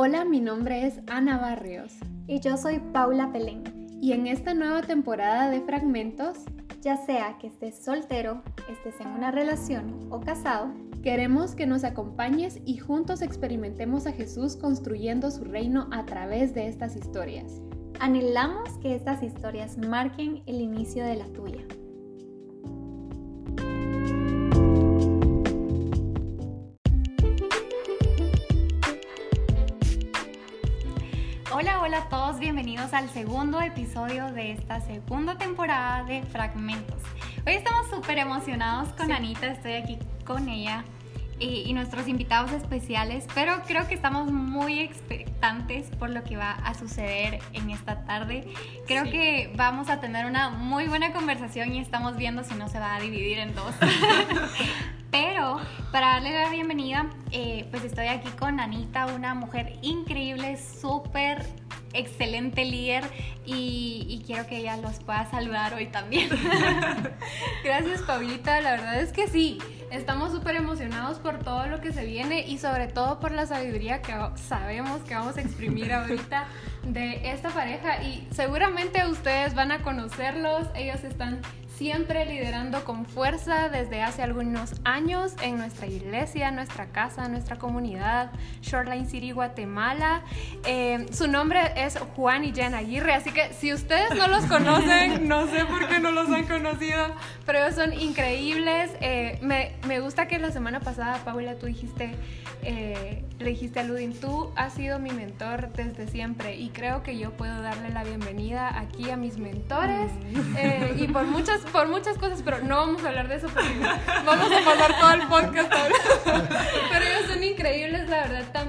Hola, mi nombre es Ana Barrios. Y yo soy Paula Pelén. Y en esta nueva temporada de Fragmentos, ya sea que estés soltero, estés en una relación o casado, queremos que nos acompañes y juntos experimentemos a Jesús construyendo su reino a través de estas historias. Anhelamos que estas historias marquen el inicio de la tuya. Hola, a todos, bienvenidos al segundo episodio de esta segunda temporada de Fragmentos. Hoy estamos súper emocionados con Anita, estoy aquí con ella y, nuestros invitados especiales, pero creo que estamos muy expectantes por lo que va a suceder en esta tarde. Creo que vamos a tener una muy buena conversación y estamos viendo si no se va a dividir en dos. Pero para darle la bienvenida, eh, pues estoy aquí con Anita, una mujer increíble, súper excelente líder y, quiero que ella los pueda saludar hoy también. Gracias Paulita, la verdad es que sí, estamos súper emocionados por todo lo que se viene y sobre todo por la sabiduría que sabemos que vamos a exprimir ahorita de esta pareja y seguramente ustedes van a conocerlos, ellos están siempre liderando con fuerza desde hace algunos años en nuestra iglesia, nuestra casa, nuestra comunidad, Shoreline City, Guatemala. Eh, su nombre es Juan y Jen Aguirre, así que si ustedes no los conocen, no sé por qué no los han conocido, pero ellos son increíbles. Eh, me, me, gusta que la semana pasada, Paula, tú dijiste, eh, le dijiste a Ludin, tú has sido mi mentor desde siempre y creo que yo puedo darle la bienvenida aquí a mis mentores mm. y por muchas por muchas cosas, pero no vamos a hablar de eso porque vamos a pasar todo el podcast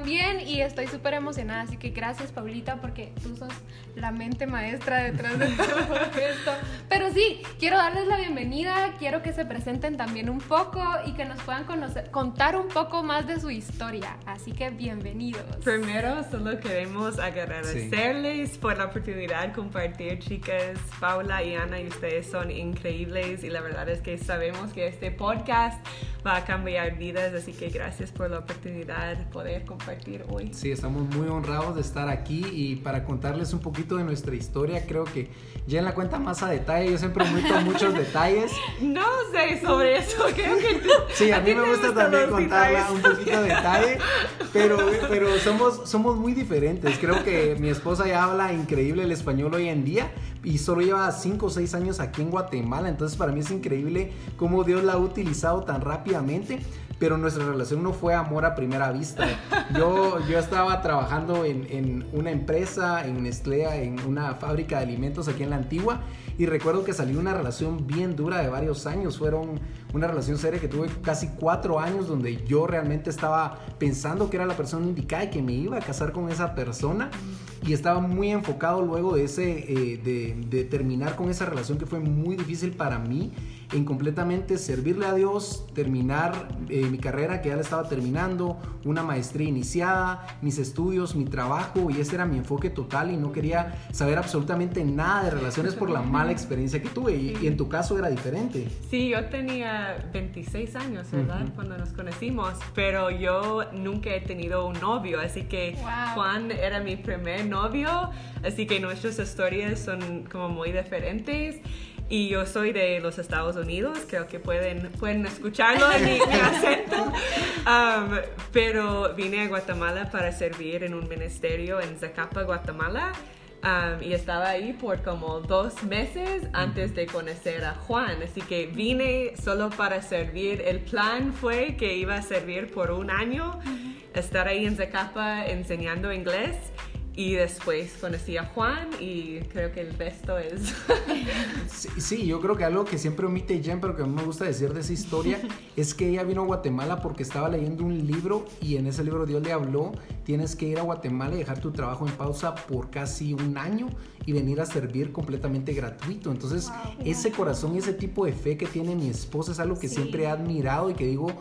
también. Y estoy súper emocionada. Así que gracias, Paulita, porque tú sos la mente maestra detrás de todo esto. Pero sí, quiero darles la bienvenida. Quiero que se presenten también un poco y que nos puedan conocer, contar un poco más de su historia. Así que bienvenidos. Primero, solo queremos agradecerles por la oportunidad de compartir, chicas. Paula y Ana, y ustedes son increíbles y la verdad es que sabemos que este podcast va a cambiar vidas, así que gracias por la oportunidad de poder compartir hoy. Sí, estamos muy honrados de estar aquí y para contarles un poquito de nuestra historia, creo que ya en la cuenta más a detalle, yo siempre omito muchos detalles. No sé sobre eso, creo que tú, Sí, a, mí me gusta también contarla un poquito de detalle, pero, pero somos, somos muy diferentes. Creo que mi esposa ya habla increíble el español hoy en día y solo lleva 5 o 6 años aquí en Guatemala, entonces para mí es increíble cómo Dios la ha utilizado tan rápidamente pero nuestra relación no fue amor a primera vista. Yo, yo estaba trabajando en, en una empresa, en Nestlé, en una fábrica de alimentos aquí en la antigua, y recuerdo que salió una relación bien dura de varios años. Fueron una relación seria que tuve casi cuatro años donde yo realmente estaba pensando que era la persona indicada y que me iba a casar con esa persona. Y estaba muy enfocado luego de, ese, eh, de, de terminar con esa relación que fue muy difícil para mí en completamente servirle a Dios, terminar eh, mi carrera que ya la estaba terminando, una maestría iniciada, mis estudios, mi trabajo y ese era mi enfoque total y no quería saber absolutamente nada de relaciones por la mala experiencia que tuve y, en tu caso era diferente. Sí, yo tenía 26 años, ¿verdad? Cuando nos conocimos, pero yo nunca he tenido un novio, así que Juan era mi primer novio, así que nuestras historias son como muy diferentes y yo soy de los Estados Unidos, creo que pueden, pueden escucharlo en mi, acento, um, pero vine a Guatemala para servir en un ministerio en Zacapa, Guatemala. Um, y estaba ahí por como dos meses antes de conocer a Juan, así que vine solo para servir. El plan fue que iba a servir por un año, estar ahí en Zacapa enseñando inglés y después conocí a Juan y creo que el resto es... sí, yo creo que algo que siempre omite Jen, pero que a mí me gusta decir de esa historia, es que ella vino a Guatemala porque estaba leyendo un libro y en ese libro Dios le habló, tienes que ir a Guatemala y dejar tu trabajo en pausa por casi un año y venir a servir completamente gratuito. Entonces, ese corazón y ese tipo de fe que tiene mi esposa es algo que siempre he admirado y que digo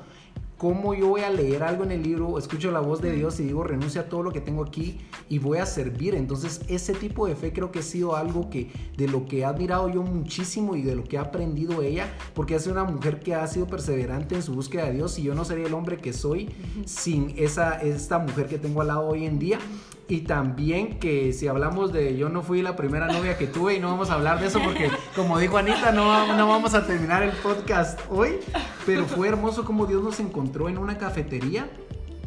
¿Cómo yo voy a leer algo en el libro, escucho la voz de Dios y digo, renuncia a todo lo que tengo aquí y voy a servir? Entonces, ese tipo de fe creo que ha sido algo que de lo que he admirado yo muchísimo y de lo que ha aprendido ella, porque es una mujer que ha sido perseverante en su búsqueda de Dios y yo no sería el hombre que soy sin esa, esta mujer que tengo al lado hoy en día. Y también que si hablamos de yo no fui la primera novia que tuve y no vamos a hablar de eso porque como dijo Anita no, no vamos a terminar el podcast hoy, pero fue hermoso como Dios nos encontró en una cafetería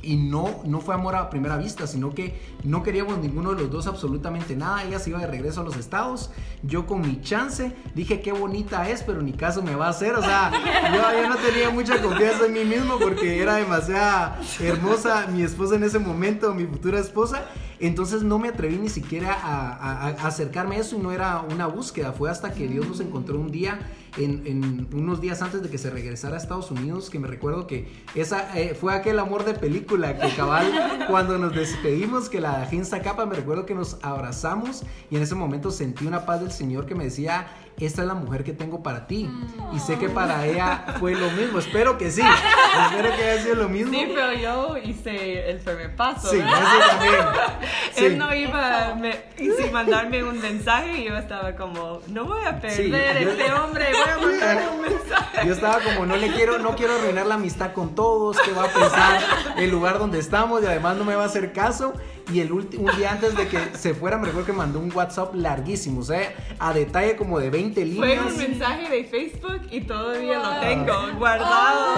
y no, no fue amor a primera vista, sino que no queríamos ninguno de los dos absolutamente nada. Ella se iba de regreso a los estados, yo con mi chance dije qué bonita es, pero ni caso me va a hacer. O sea, yo, yo no tenía mucha confianza en mí mismo porque era demasiado hermosa mi esposa en ese momento, mi futura esposa. Entonces no me atreví ni siquiera a, acercarme a eso y no era una búsqueda. Fue hasta que Dios nos encontró un día, en, unos días antes de que se regresara a Estados Unidos, que me recuerdo que esa eh, fue aquel amor de película que cabal cuando nos despedimos, que la ginza capa, me recuerdo que nos abrazamos y en ese momento sentí una paz del Señor que me decía, esta es la mujer que tengo para ti. Y sé que para ella fue lo mismo. Espero que sí. Espero que haya sido lo mismo. Sí, pero yo hice el primer paso. Sí, eso también. Él no iba a sin mandarme un mensaje y yo estaba como, no voy a perder este hombre, voy a mandar un mensaje. Yo estaba como, no le quiero, no quiero arruinar la amistad con todos, que va a pensar el lugar donde estamos y además no me va a hacer caso. Y el último, un día antes de que se fuera, me recuerdo que mandó un WhatsApp larguísimo, o sea, a detalle como de 20 líneas. Fue un mensaje de Facebook y todavía lo tengo guardado.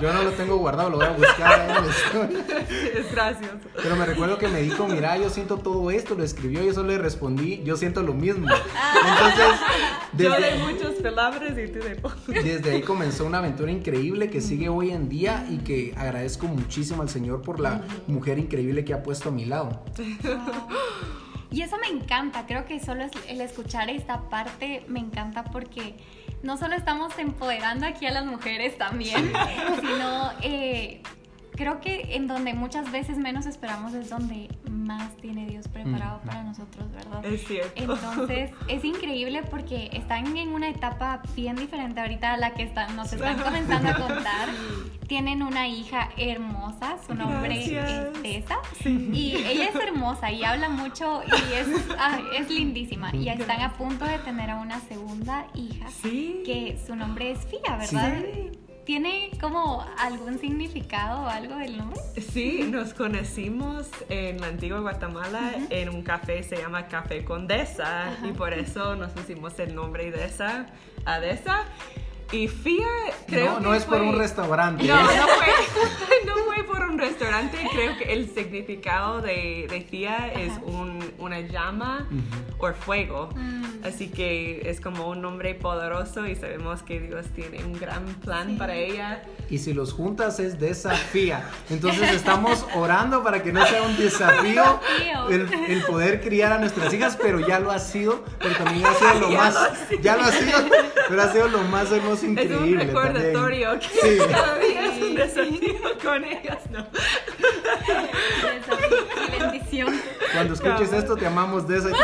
Yo no lo tengo guardado, lo voy a buscar. Es gracioso. Pero me recuerdo que me dijo, mira, yo siento todo esto, lo escribió, yo solo le respondí, yo siento lo mismo. Entonces, desde, yo de muchas palabras y tú de Desde ahí comenzó una aventura increíble que sigue hoy en día y que agradezco muchísimo al Señor por la mujer increíble que ha puesto a mi lado. Y eso me encanta, creo que solo el escuchar esta parte me encanta porque no solo estamos empoderando aquí a las mujeres también, sino eh, creo que en donde muchas veces menos esperamos es donde más tiene Dios preparado mm. para nosotros, ¿verdad? Es cierto. Entonces, es increíble porque están en una etapa bien diferente ahorita a la que están, nos están comenzando a contar. Tienen una hija hermosa, su nombre es Tessa. Y ella es hermosa y habla mucho y es, es lindísima. Y están a punto de tener a una segunda hija, que su nombre es Fia, ¿verdad? Sí. ¿Tiene como algún significado o algo el nombre? Sí, nos conocimos en la antigua Guatemala en un café, se llama Café Condesa, y por eso nos pusimos el nombre de esa, Adesa. Y FIA, creo no, no es por un restaurante. No, no fue, no fue por un restaurante. Creo que el significado de, de FIA es un, una llama o fuego. Mm. Así que es como un nombre poderoso y sabemos que Dios tiene un gran plan para ella. Y si los juntas es desafía. Entonces estamos orando para que no sea un desafío el, el, poder criar a nuestras hijas, pero ya lo ha sido, pero también ha sido lo más, ya lo ha sido, pero ha sido lo más hermoso increíble. Es un recordatorio que sí. todavía es un desafío con ellas, ¿no? bendición. Cuando escuches esto, te amamos de esa y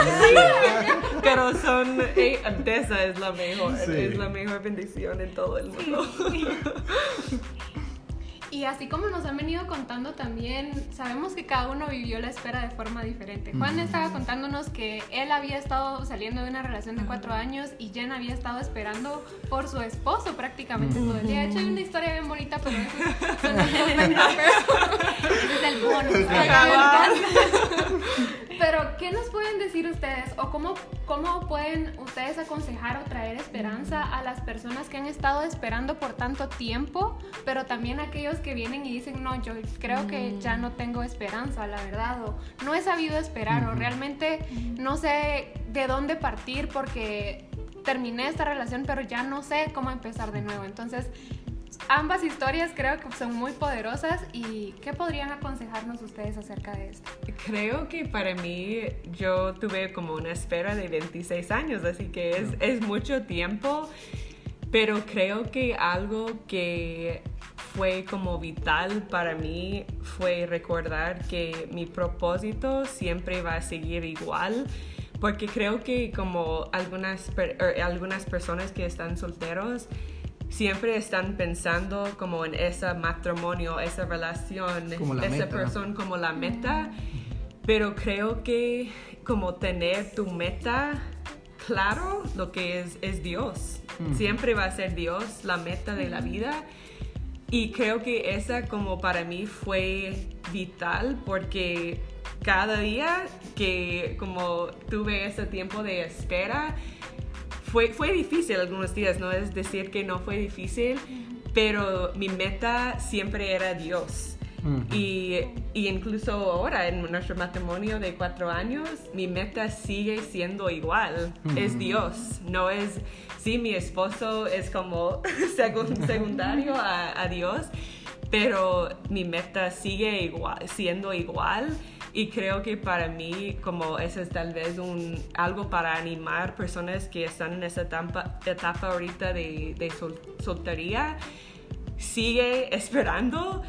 Pero son, hey, esa es la mejor, es la mejor bendición en todo el mundo. Y así como nos han venido contando también, sabemos que cada uno vivió la espera de forma diferente. Juan estaba contándonos que él había estado saliendo de una relación de cuatro años y Jen había estado esperando por su esposo prácticamente todo el día. De hecho, hay una historia bien bonita, pero eso es el bonus. Pero, ¿qué nos pueden decir ustedes? ¿O cómo, cómo pueden ustedes aconsejar o traer esperanza a las personas que han estado esperando por tanto tiempo, pero también a aquellos que vienen y dicen, no, yo creo que ya no tengo esperanza, la verdad, o no he sabido esperar, o realmente no sé de dónde partir porque terminé esta relación, pero ya no sé cómo empezar de nuevo. Entonces, ambas historias creo que son muy poderosas y ¿qué podrían aconsejarnos ustedes acerca de esto? Creo que para mí yo tuve como una espera de 26 años, así que es, es mucho tiempo, pero creo que algo que fue como vital para mí fue recordar que mi propósito siempre va a seguir igual porque creo que como algunas, er, algunas personas que están solteros, siempre están pensando como en ese matrimonio, esa relación, esa persona como la meta, pero creo que como tener tu meta claro, lo que es, es Dios. Siempre va a ser Dios la meta de la vida. Y creo que esa como para mí fue vital porque cada día que como tuve ese tiempo de espera, fue, fue difícil algunos días, no es decir que no fue difícil, pero mi meta siempre era Dios. Y, y, incluso ahora en nuestro matrimonio de cuatro años, mi meta sigue siendo igual. Es Dios, no es, sí, mi esposo es como secundario a, a, Dios, pero mi meta sigue igual, siendo igual. Y creo que para mí, como eso es tal vez un, algo para animar personas que están en esa etapa, etapa ahorita de, de soltería, sigue esperando,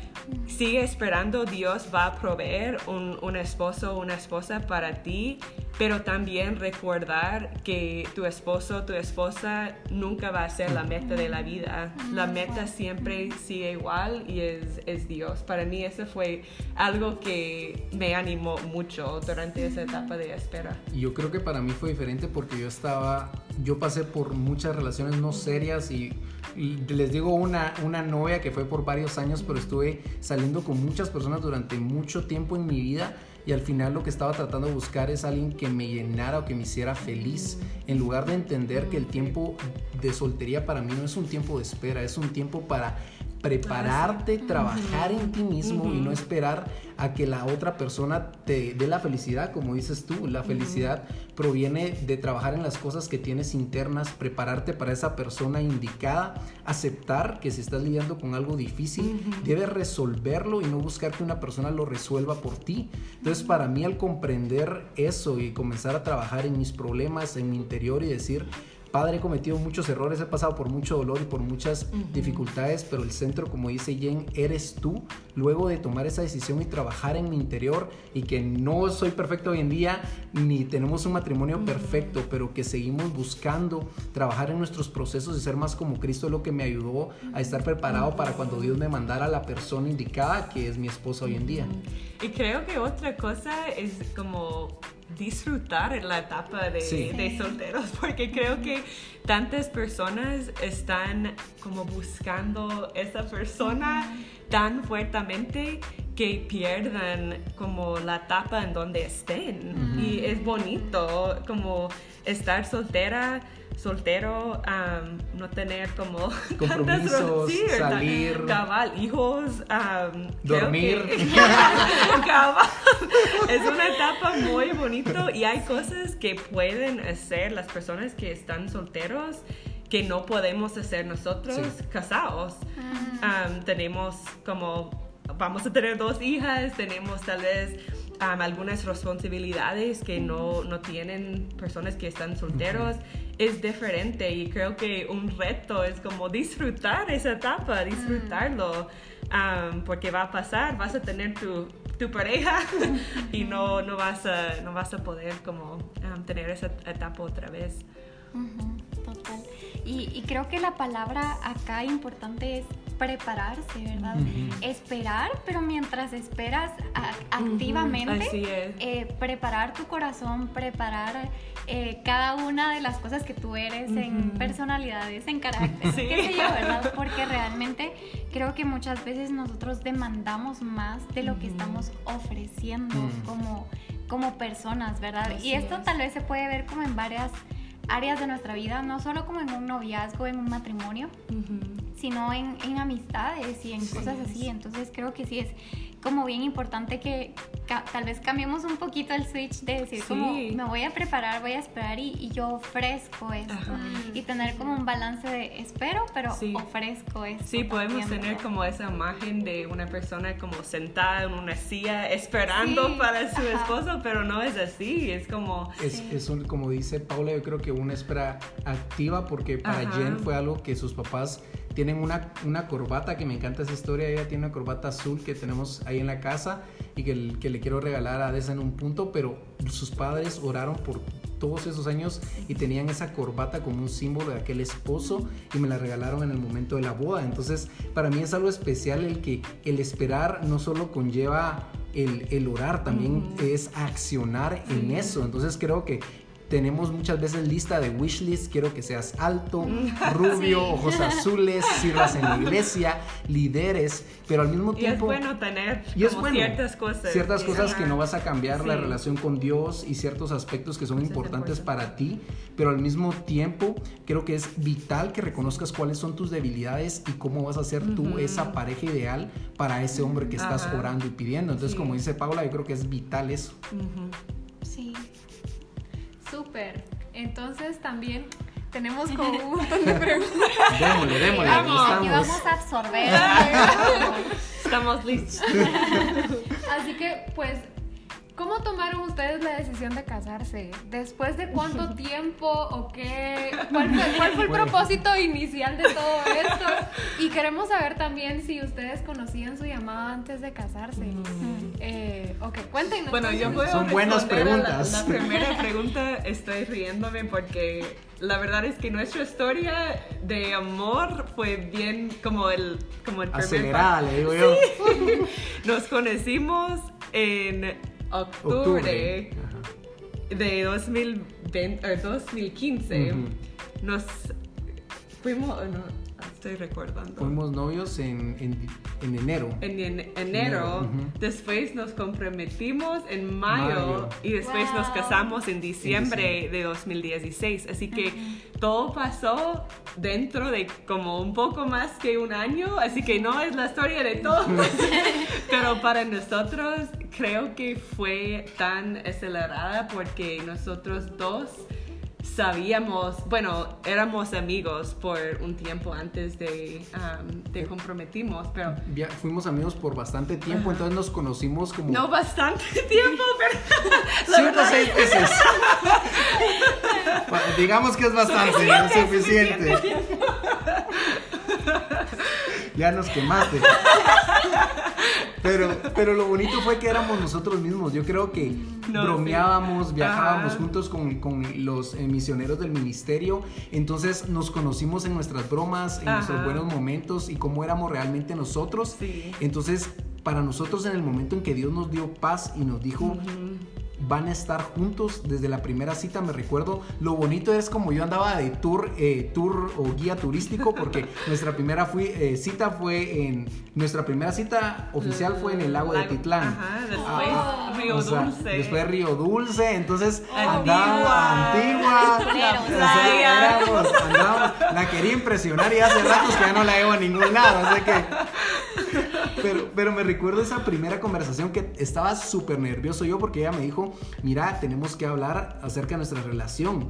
sigue esperando, Dios va a proveer un, un esposo una esposa para ti, pero también recordar que tu esposo, tu esposa nunca va a ser la meta de la vida. La meta siempre sigue igual y es, es Dios. Para mí eso fue algo que me animó mucho durante esa etapa de espera. Yo creo que para mí fue diferente porque yo estaba, yo pasé por muchas relaciones no serias y les digo una, una novia que fue por varios años, pero estuve saliendo con muchas personas durante mucho tiempo en mi vida y al final lo que estaba tratando de buscar es alguien que me llenara o que me hiciera feliz, en lugar de entender que el tiempo de soltería para mí no es un tiempo de espera, es un tiempo para prepararte, trabajar en ti mismo y no esperar a que la otra persona te dé la felicidad, como dices tú. La felicidad proviene de trabajar en las cosas que tienes internas, prepararte para esa persona indicada, aceptar que si estás lidiando con algo difícil, debes resolverlo y no buscar que una persona lo resuelva por ti. Entonces, para mí al comprender eso y comenzar a trabajar en mis problemas, en mi interior y decir, Padre, he cometido muchos errores, he pasado por mucho dolor y por muchas dificultades, pero el centro, como dice Jen, eres tú. Luego de tomar esa decisión y trabajar en mi interior y que no soy perfecto hoy en día, ni tenemos un matrimonio perfecto, pero que seguimos buscando trabajar en nuestros procesos y ser más como Cristo, lo que me ayudó a estar preparado para cuando Dios me mandara a la persona indicada, que es mi esposa hoy en día. Y creo que otra cosa es como disfrutar la etapa de, solteros, porque creo que tantas personas están como buscando esa persona tan fuertemente que pierdan como la etapa en donde estén. Y es bonito como estar soltera soltero, no tener como compromisos, salir, cabal, hijos, dormir, cabal. es una etapa muy bonito y hay cosas que pueden hacer las personas que están solteros que no podemos hacer nosotros casados. Ah. tenemos como vamos a tener dos hijas, tenemos tal vez algunas responsabilidades que no, no, tienen personas que están solteros es diferente y creo que un reto es como disfrutar esa etapa, disfrutarlo, porque va a pasar, vas a tener tu, tu pareja y no, no, vas a, no vas a poder como tener esa etapa otra vez. Total. Y, y, creo que la palabra acá importante es prepararse, ¿verdad? Esperar, pero mientras esperas activamente, eh, preparar tu corazón, preparar eh, cada una de las cosas que tú eres en personalidades, en carácter, qué sé yo, ¿verdad? Porque realmente creo que muchas veces nosotros demandamos más de lo que estamos ofreciendo como, como personas, ¿verdad? y esto tal vez se puede ver como en varias áreas de nuestra vida, no solo como en un noviazgo, en un matrimonio, sino en, en, amistades y en cosas así. Entonces creo que sí es como bien importante que tal vez cambiemos un poquito el switch de decir como me voy a preparar, voy a esperar y, yo ofrezco esto y tener como un balance de espero pero ofrezco esto. Sí, podemos tener como esa imagen de una persona como sentada en una silla esperando para su esposo, pero no es así, es como... Es, es un, como dice Paula, yo creo que una espera activa porque para Jen fue algo que sus papás tienen una, una corbata que me encanta esa historia, ella tiene una corbata azul que tenemos ahí en la casa y que, que le quiero regalar a Desa en un punto, pero sus padres oraron por todos esos años y tenían esa corbata como un símbolo de aquel esposo y me la regalaron en el momento de la boda. Entonces, para mí es algo especial el que el esperar no solo conlleva el, el orar, también es accionar en eso. Entonces, creo que tenemos muchas veces lista de wishlist, quiero que seas alto, rubio, ojos azules, sirvas en la iglesia, líderes, pero al mismo tiempo... Y es bueno tener ciertas cosas. Ciertas cosas que no vas a cambiar la relación con Dios y ciertos aspectos que son importantes para ti, pero al mismo tiempo creo que es vital que reconozcas cuáles son tus debilidades y cómo vas a ser tú esa pareja ideal para ese hombre que estás orando y pidiendo. Entonces, como dice Paula, yo creo que es vital eso. Sí. Súper. Entonces también tenemos como un montón de preguntas. Démosle, démosle. Vamos, vamos a absorber. Estamos listos. Así que, pues, ¿Cómo tomaron ustedes la decisión de casarse? ¿Después de cuánto tiempo o qué? ¿Cuál fue, el propósito inicial de todo esto? Y queremos saber también si ustedes conocían su llamada antes de casarse. Mm. Eh, ok, cuéntenos. Bueno, yo puedo Son buenas preguntas. La, primera pregunta estoy riéndome porque la verdad es que nuestra historia de amor fue bien como el, como el Acelerada, le digo yo. Nos conocimos en octubre, de 2020, 2015 nos fuimos, no, estoy recordando. Fuimos novios en, en, enero. En, enero, después nos comprometimos en mayo, y después nos casamos en diciembre, de 2016. Así que todo pasó dentro de como un poco más que un año, así que no es la historia de todos, pero para nosotros creo que fue tan acelerada porque nosotros dos sabíamos, bueno, éramos amigos por un tiempo antes de, um, comprometimos, pero... fuimos amigos por bastante tiempo, entonces nos conocimos como... No bastante tiempo, pero... Cinco o seis meses. Digamos que es bastante, no es suficiente. ya nos quemaste. Pero, pero lo bonito fue que éramos nosotros mismos. Yo creo que bromeábamos, viajábamos juntos con, con los eh, misioneros del ministerio. Entonces nos conocimos en nuestras bromas, en nuestros buenos momentos y cómo éramos realmente nosotros. Entonces, para nosotros en el momento en que Dios nos dio paz y nos dijo, van a estar juntos desde la primera cita, me recuerdo. Lo bonito es como yo andaba de tour, eh, tour o guía turístico, porque nuestra primera fui, eh, cita fue en. Nuestra primera cita oficial fue en el lago de Titlán. Ajá, después ah, Río Dulce. Después Río Dulce, entonces andaba antigua. antigua la quería impresionar y hace ratos que ya no la llevo a ningún lado, así que. Pero, pero me recuerdo esa primera conversación que estaba súper nervioso yo porque ella me dijo, mira, tenemos que hablar acerca de nuestra relación.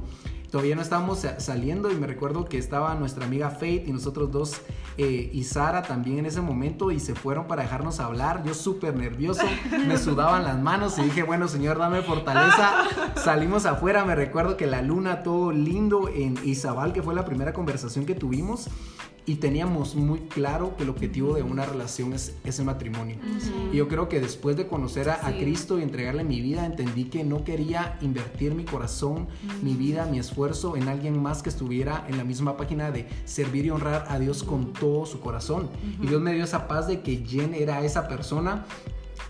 Todavía no estábamos saliendo y me recuerdo que estaba nuestra amiga Faith y nosotros dos eh, y Sara también en ese momento y se fueron para dejarnos hablar. Yo súper nervioso, me sudaban las manos y dije, bueno Señor, dame fortaleza. Salimos afuera, me recuerdo que la luna todo lindo en Izabal, que fue la primera conversación que tuvimos y teníamos muy claro que el objetivo de una relación es ese matrimonio. Y yo creo que después de conocer a, Cristo y entregarle mi vida, entendí que no quería invertir mi corazón, mi vida, mi esfuerzo en alguien más que estuviera en la misma página de servir y honrar a Dios con todo su corazón. Y Dios me dio esa paz de que Jen era esa persona.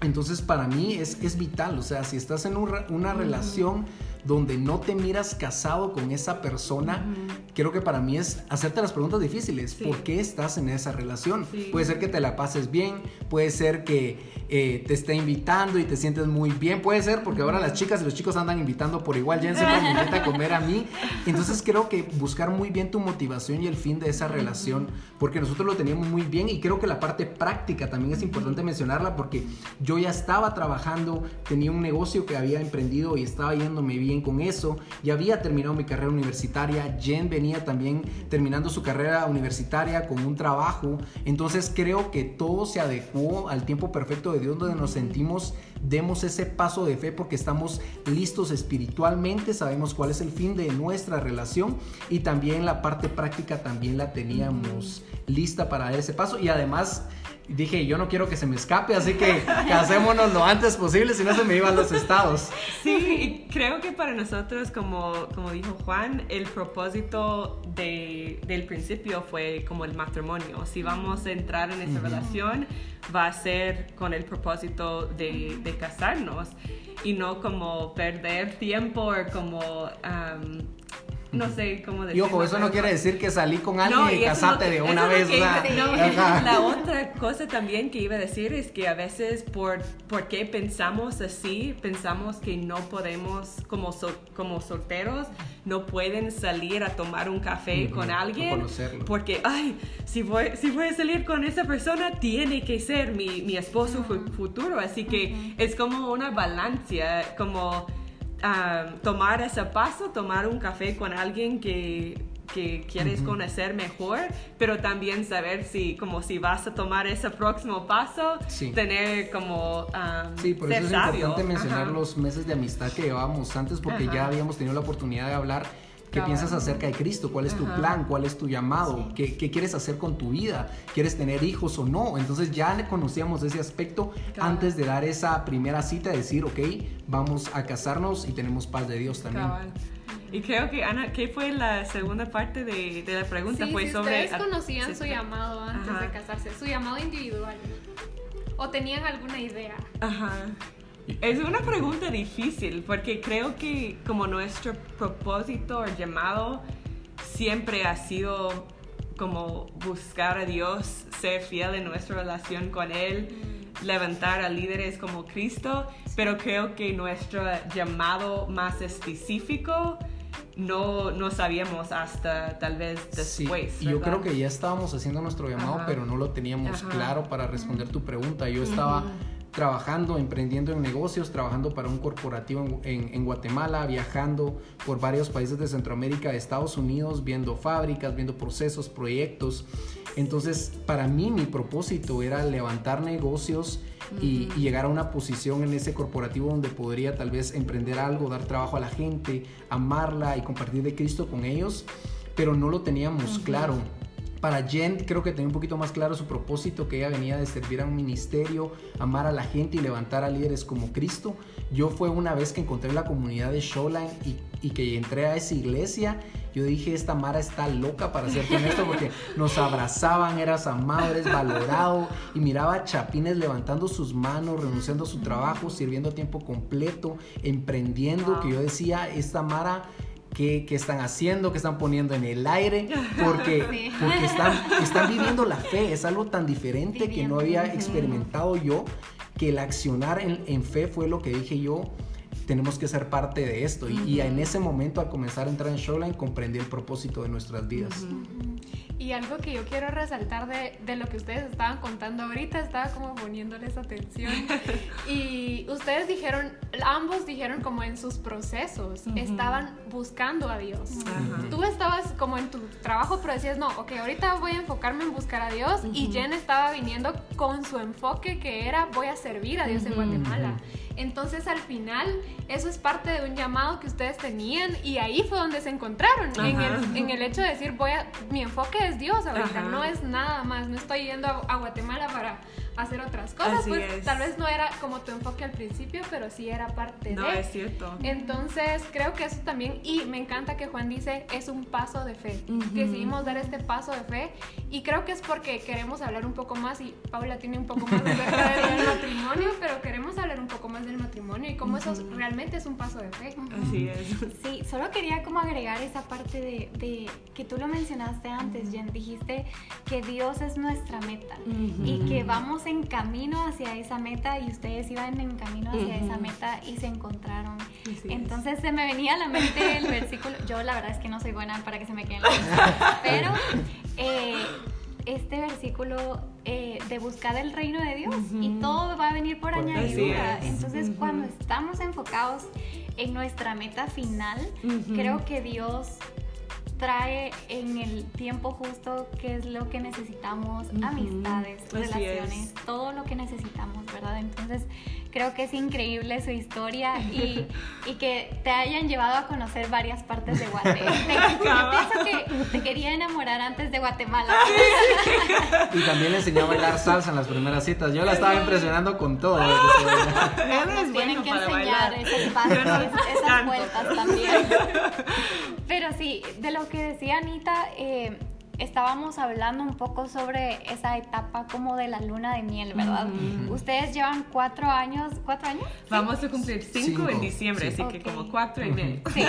Entonces para mí es, es vital, o sea, si estás en una relación donde no te miras casado con esa persona, creo que para mí es hacerte las preguntas difíciles. ¿Por qué estás en esa relación? Puede ser que te la pases bien, puede ser que eh, te esté invitando y te sientes muy bien, puede ser porque ahora las chicas y los chicos andan invitando por igual, ya me invita a comer a mí. Entonces creo que buscar muy bien tu motivación y el fin de esa relación, porque nosotros lo teníamos muy bien y creo que la parte práctica también es importante mencionarla porque yo ya estaba trabajando, tenía un negocio que había emprendido y estaba yéndome bien con eso, ya había terminado mi carrera universitaria, Jen venía también terminando su carrera universitaria con un trabajo, entonces creo que todo se adecuó al tiempo perfecto de Dios donde nos sentimos, demos ese paso de fe porque estamos listos espiritualmente, sabemos cuál es el fin de nuestra relación y también la parte práctica también la teníamos lista para dar ese paso. Y además dije, yo no quiero que se me escape, así que casémonos lo antes posible, si no se me iban los estados. Sí, y creo que para nosotros, como, como dijo Juan, el propósito de, del principio fue como el matrimonio. Si vamos a entrar en esa relación, va a ser con el propósito de, de casarnos y no como perder tiempo o como no sé cómo decirlo. Y ojo, eso no quiere decir que salí con alguien y, casate de una vez. la otra cosa también que iba a decir es que a veces por, qué pensamos así, pensamos que no podemos, como, como solteros, no pueden salir a tomar un café con alguien. Porque, ay, si voy, si voy a salir con esa persona, tiene que ser mi, mi esposo futuro. Así que es como una balancia, como tomar ese paso, tomar un café con alguien que, que quieres conocer mejor, pero también saber si, como si vas a tomar ese próximo paso, tener como Sí, por eso es importante mencionar los meses de amistad que llevábamos antes, porque ya habíamos tenido la oportunidad de hablar ¿Qué piensas acerca de Cristo? ¿Cuál es tu plan? ¿Cuál es tu llamado? ¿Qué, quieres hacer con tu vida? ¿Quieres tener hijos o no? Entonces ya conocíamos ese aspecto antes de dar esa primera cita, decir, ok, vamos a casarnos y tenemos paz de Dios también. Y creo que, Ana, ¿qué fue la segunda parte de, la pregunta? fue si sobre... Ustedes conocían su llamado antes de casarse, su llamado individual. ¿O tenían alguna idea? Ajá. Es una pregunta difícil porque creo que como nuestro propósito o llamado siempre ha sido como buscar a Dios, ser fiel en nuestra relación con Él, levantar a líderes como Cristo, pero creo que nuestro llamado más específico no, no sabíamos hasta tal vez después. Sí, yo creo que ya estábamos haciendo nuestro llamado, pero no lo teníamos claro para responder tu pregunta. Yo estaba trabajando, emprendiendo en negocios, trabajando para un corporativo en, Guatemala, viajando por varios países de Centroamérica, de Estados Unidos, viendo fábricas, viendo procesos, proyectos. Entonces, para mí mi propósito era levantar negocios y, llegar a una posición en ese corporativo donde podría tal vez emprender algo, dar trabajo a la gente, amarla y compartir de Cristo con ellos, pero no lo teníamos claro para Jen creo que tenía un poquito más claro su propósito, que ella venía de servir a un ministerio, amar a la gente y levantar a líderes como Cristo. Yo fue una vez que encontré la comunidad de Showline y, que entré a esa iglesia, yo dije, esta Mara está loca para hacer con esto porque nos abrazaban, eras amado, eres valorado y miraba a Chapines levantando sus manos, renunciando a su trabajo, sirviendo a tiempo completo, emprendiendo, que yo decía, esta Mara qué, están haciendo, qué están poniendo en el aire, porque, porque están, están viviendo la fe. Es algo tan diferente que no había experimentado yo, que el accionar en, fe fue lo que dije yo, tenemos que ser parte de esto. y, en ese momento, al comenzar a entrar en Showline, comprendí el propósito de nuestras vidas. Y algo que yo quiero resaltar de, de, lo que ustedes estaban contando ahorita, estaba como poniéndoles atención. y ustedes dijeron, ambos dijeron como en sus procesos, estaban buscando a Dios. Tú estabas como en tu trabajo, pero decías, no, ok, ahorita voy a enfocarme en buscar a Dios. Y Jen estaba viniendo con su enfoque que era, voy a servir a Dios en Guatemala. Entonces al final eso es parte de un llamado que ustedes tenían y ahí fue donde se encontraron, en el, en el, hecho de decir, voy a, mi enfoque es Dios ahorita, no es nada más, no estoy yendo a Guatemala para hacer otras cosas. pues tal vez no era como tu enfoque al principio, pero sí era parte no, de. es cierto. Entonces creo que eso también, y me encanta que Juan dice, es un paso de fe. Decidimos dar este paso de fe y creo que es porque queremos hablar un poco más y Paula tiene un poco más acerca del matrimonio, pero queremos hablar un poco más del matrimonio y cómo eso realmente es un paso de fe. Así es. Sí, solo quería como agregar esa parte de, de que tú lo mencionaste antes, Jen, dijiste que Dios es nuestra meta y que vamos en camino hacia esa meta y ustedes iban en camino hacia esa meta y se encontraron. Entonces se me venía a la mente el versículo, yo la verdad es que no soy buena para que se me queden las pero eh, este versículo eh, de buscar el reino de Dios y todo va a venir por añadidura. Entonces cuando estamos enfocados en nuestra meta final, creo que Dios trae en el tiempo justo qué es lo que necesitamos, amistades, relaciones, todo lo que necesitamos, ¿verdad? Entonces, creo que es increíble su historia y, y, que te hayan llevado a conocer varias partes de Guatemala. Yo pienso que te quería enamorar antes de Guatemala. y también le enseñó a bailar salsa en las primeras citas. Yo la estaba impresionando con todo. Nos tienen que enseñar esos pasos, esas vueltas también. Pero sí, de lo que decía Anita, eh, estábamos hablando un poco sobre esa etapa como de la luna de miel, ¿verdad? Ustedes llevan cuatro años, ¿cuatro años? Vamos a cumplir cinco, en diciembre, así que como cuatro y medio. Sí,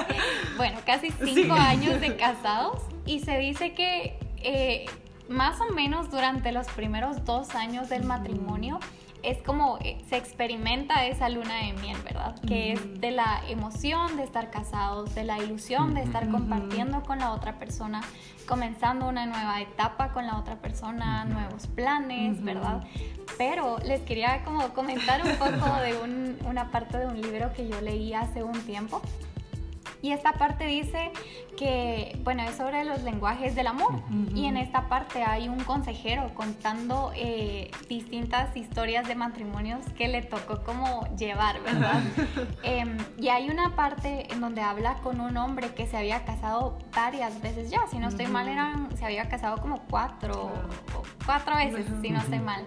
bueno, casi cinco años de casados y se dice que eh, más o menos durante los primeros dos años del matrimonio, es como eh, se experimenta esa luna de miel, ¿verdad? Que es de la emoción de estar casados, de la ilusión de estar compartiendo con la otra persona, comenzando una nueva etapa con la otra persona, nuevos planes, ¿verdad? Pero les quería como comentar un poco de una parte de un libro que yo leí hace un tiempo y esta parte dice que, bueno, es sobre los lenguajes del amor. Y en esta parte hay un consejero contando eh, distintas historias de matrimonios que le tocó como llevar, ¿verdad? Em, y hay una parte en donde habla con un hombre que se había casado varias veces ya. Si no estoy mal, eran, se había casado como cuatro, cuatro veces, si no estoy mal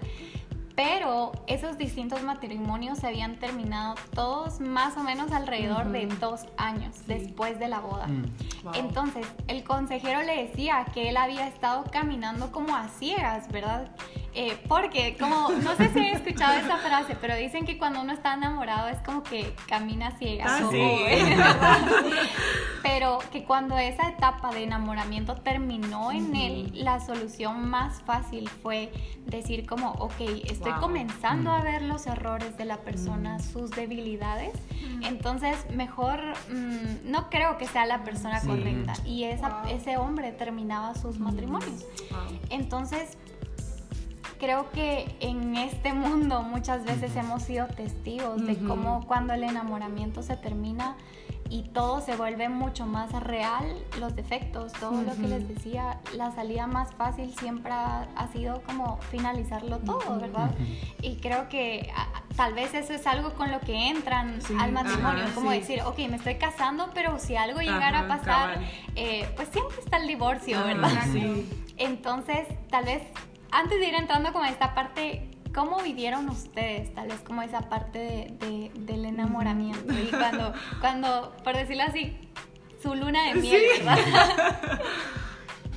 pero esos distintos matrimonios se habían terminado todos más o menos alrededor de dos años después de la boda. Mm. Entonces, el consejero le decía que él había estado caminando como a ciegas, ¿verdad? Eh, porque, como, no sé si he escuchado esa frase, pero dicen que cuando uno está enamorado es como que camina ciega. Ah, sí. pero que cuando esa etapa de enamoramiento terminó en él, la solución más fácil fue decir como, ok, estoy comenzando a ver los errores de la persona, sus debilidades, entonces mejor, mm, no creo que sea la persona correcta. Y esa, ese hombre terminaba sus matrimonios. Entonces, creo que en este mundo muchas veces hemos sido testigos de cómo cuando el enamoramiento se termina y todo se vuelve mucho más real, los defectos, todo lo que les decía, la salida más fácil siempre ha, sido como finalizarlo todo, ¿verdad? Y creo que tal vez eso es algo con lo que entran al matrimonio, como decir, ok, me estoy casando, pero si algo llegara a pasar, eh, pues siempre está el divorcio, ¿verdad? Entonces, tal vez antes de ir entrando con esta parte, ¿cómo vivieron ustedes tal vez como esa parte de, del enamoramiento? Y cuando, cuando, por decirlo así, su luna de miel, ¿verdad?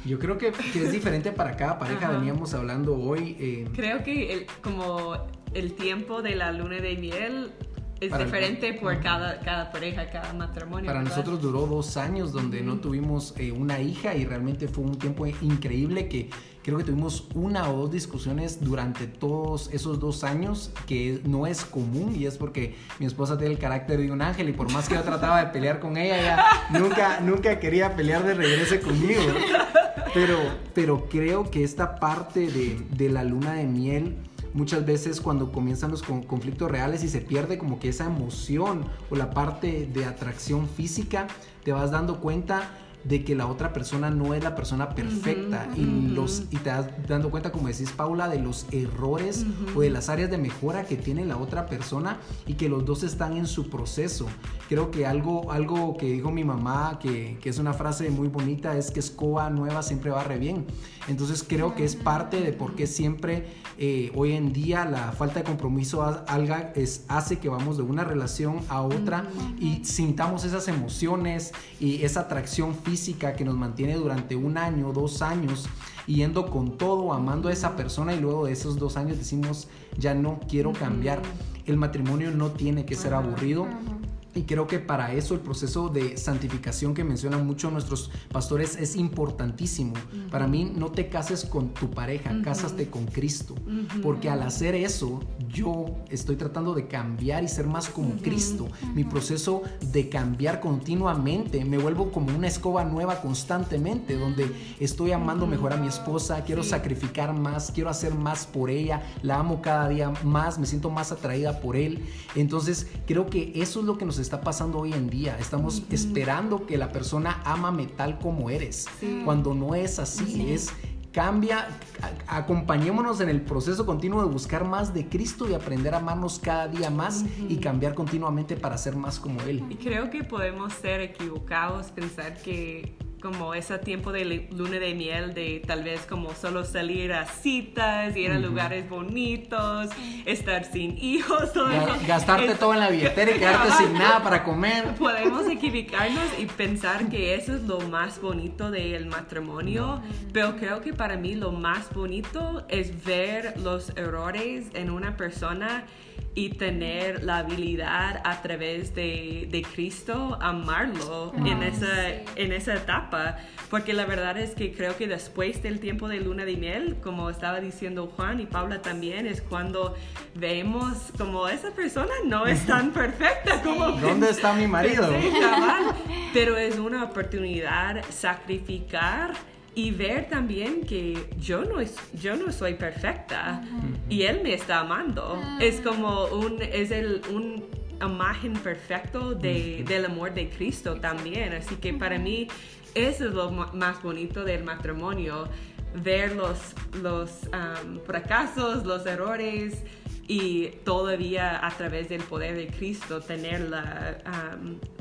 Yo creo que, es diferente para cada pareja. Veníamos hablando hoy. Eh, creo que el, como el tiempo de la luna de miel es diferente por cada, cada pareja, cada matrimonio. Para nosotros duró dos años donde no tuvimos eh, una hija y realmente fue un tiempo increíble que creo que tuvimos una o dos discusiones durante todos esos dos años que no es común y es porque mi esposa tiene el carácter de un ángel y por más que yo trataba de pelear con ella, ella nunca, nunca quería pelear de regreso conmigo. Pero, pero creo que esta parte de, de la luna de miel muchas veces cuando comienzan los conflictos reales y se pierde como que esa emoción o la parte de atracción física, te vas dando cuenta de que la otra persona no es la persona perfecta y, los, y te das dando cuenta, como decís Paula, de los errores o de las áreas de mejora que tiene la otra persona y que los dos están en su proceso. Creo que algo, algo que dijo mi mamá, que, que es una frase muy bonita, es que escoba nueva siempre va re bien. Entonces creo que es parte de por qué siempre eh, hoy en día la falta de compromiso alga es, hace que vamos de una relación a otra y sintamos esas emociones y esa atracción física que nos mantiene durante un año, dos años, yendo con todo, amando a esa persona y luego de esos dos años decimos, ya no quiero cambiar. El matrimonio no tiene que ser aburrido. Y creo que para eso el proceso de santificación que mencionan mucho nuestros pastores es importantísimo. Para mí, no te cases con tu pareja, cásaste con Cristo. Porque al hacer eso, yo estoy tratando de cambiar y ser más como Cristo. Mi proceso de cambiar continuamente, me vuelvo como una escoba nueva constantemente, donde estoy amando mejor a mi esposa, quiero sacrificar más, quiero hacer más por ella, la amo cada día más, me siento más atraída por él. Entonces, creo que eso es lo que nos está está pasando hoy en día. Estamos esperando que la persona amame tal como eres, cuando no es así, es. cambia, acompañémonos en el proceso continuo de buscar más de Cristo y aprender a amarnos cada día más y cambiar continuamente para ser más como Él. Y creo que podemos ser equivocados, pensar que como ese tiempo de luna de miel de tal vez como solo salir a citas, ir a lugares bonitos, estar sin hijos, todo Gastarte todo en la billetera y quedarte sin nada para comer. Podemos equivocarnos y pensar que eso es lo más bonito del matrimonio, pero creo que para mí lo más bonito es ver los errores en una persona y tener la habilidad a través de, de Cristo amarlo en, esa, en esa etapa. Porque la verdad es que creo que después del tiempo de luna de miel, como estaba diciendo Juan y Paula también, es cuando vemos como esa persona no es tan perfecta como... ¿Dónde está mi marido? Pero es una oportunidad sacrificar y ver también que yo no, es, yo no soy perfecta y él me está amando. Ah. Es como un, es el, un imagen perfecto de, del amor de Cristo también. Así que para mí eso es lo más bonito del matrimonio, ver los, los fracasos, los errores y todavía a través del poder de Cristo tener la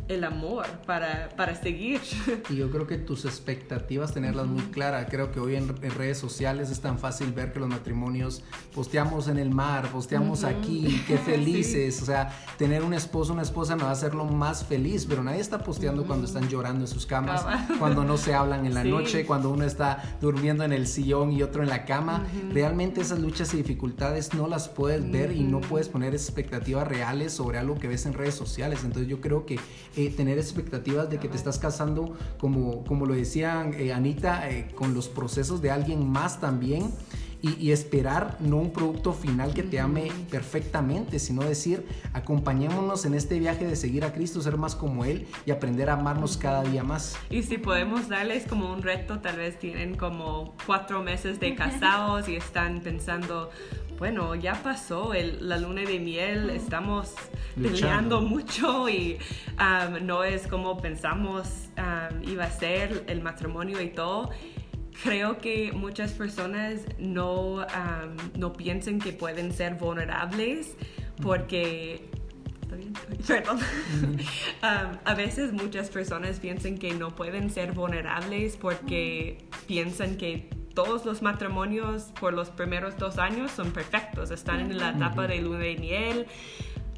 el amor para, para seguir. Y yo creo que tus expectativas tenerlas muy claras. Creo que hoy en, redes sociales es tan fácil ver que los matrimonios posteamos en el mar, posteamos aquí, qué felices. O sea, tener un esposo, una esposa me va a hacer lo más feliz, pero nadie está posteando cuando están llorando en sus camas, cuando no se hablan en la noche, cuando uno está durmiendo en el sillón y otro en la cama. Realmente esas luchas y dificultades no las puedes ver y no puedes poner expectativas reales sobre algo que ves en redes sociales. Entonces yo creo que eh, tener expectativas de que te estás casando, como, como lo decían eh, Anita, eh, con los procesos de alguien más también. Y, esperar no un producto final que te ame perfectamente, sino decir, acompañémonos en este viaje de seguir a Cristo, ser más como Él y aprender a amarnos cada día más. Y si podemos darles como un reto, tal vez tienen como cuatro meses de casados y están pensando, bueno, ya pasó el, la luna de miel, estamos peleando mucho y um, no es como pensamos um, iba a ser el matrimonio y todo. Creo que muchas personas no, um, no piensan que pueden ser vulnerables porque A veces muchas personas piensan que no pueden ser vulnerables porque piensan que todos los matrimonios por los primeros dos años son perfectos, están en la etapa de luna de miel.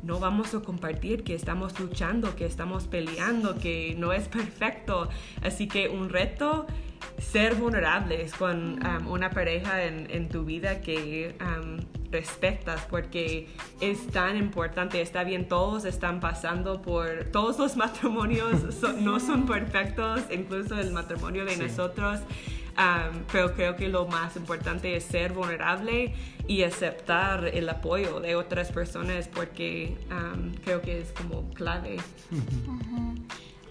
No vamos a compartir que estamos luchando, que estamos peleando, que no es perfecto. Así que un reto ser vulnerables con um, una pareja en, tu vida que um, respetas porque es tan importante. Está bien, todos están pasando por, todos los matrimonios no son perfectos, incluso el matrimonio de nosotros pero creo que lo más importante es ser vulnerable y aceptar el apoyo de otras personas porque creo que es como clave.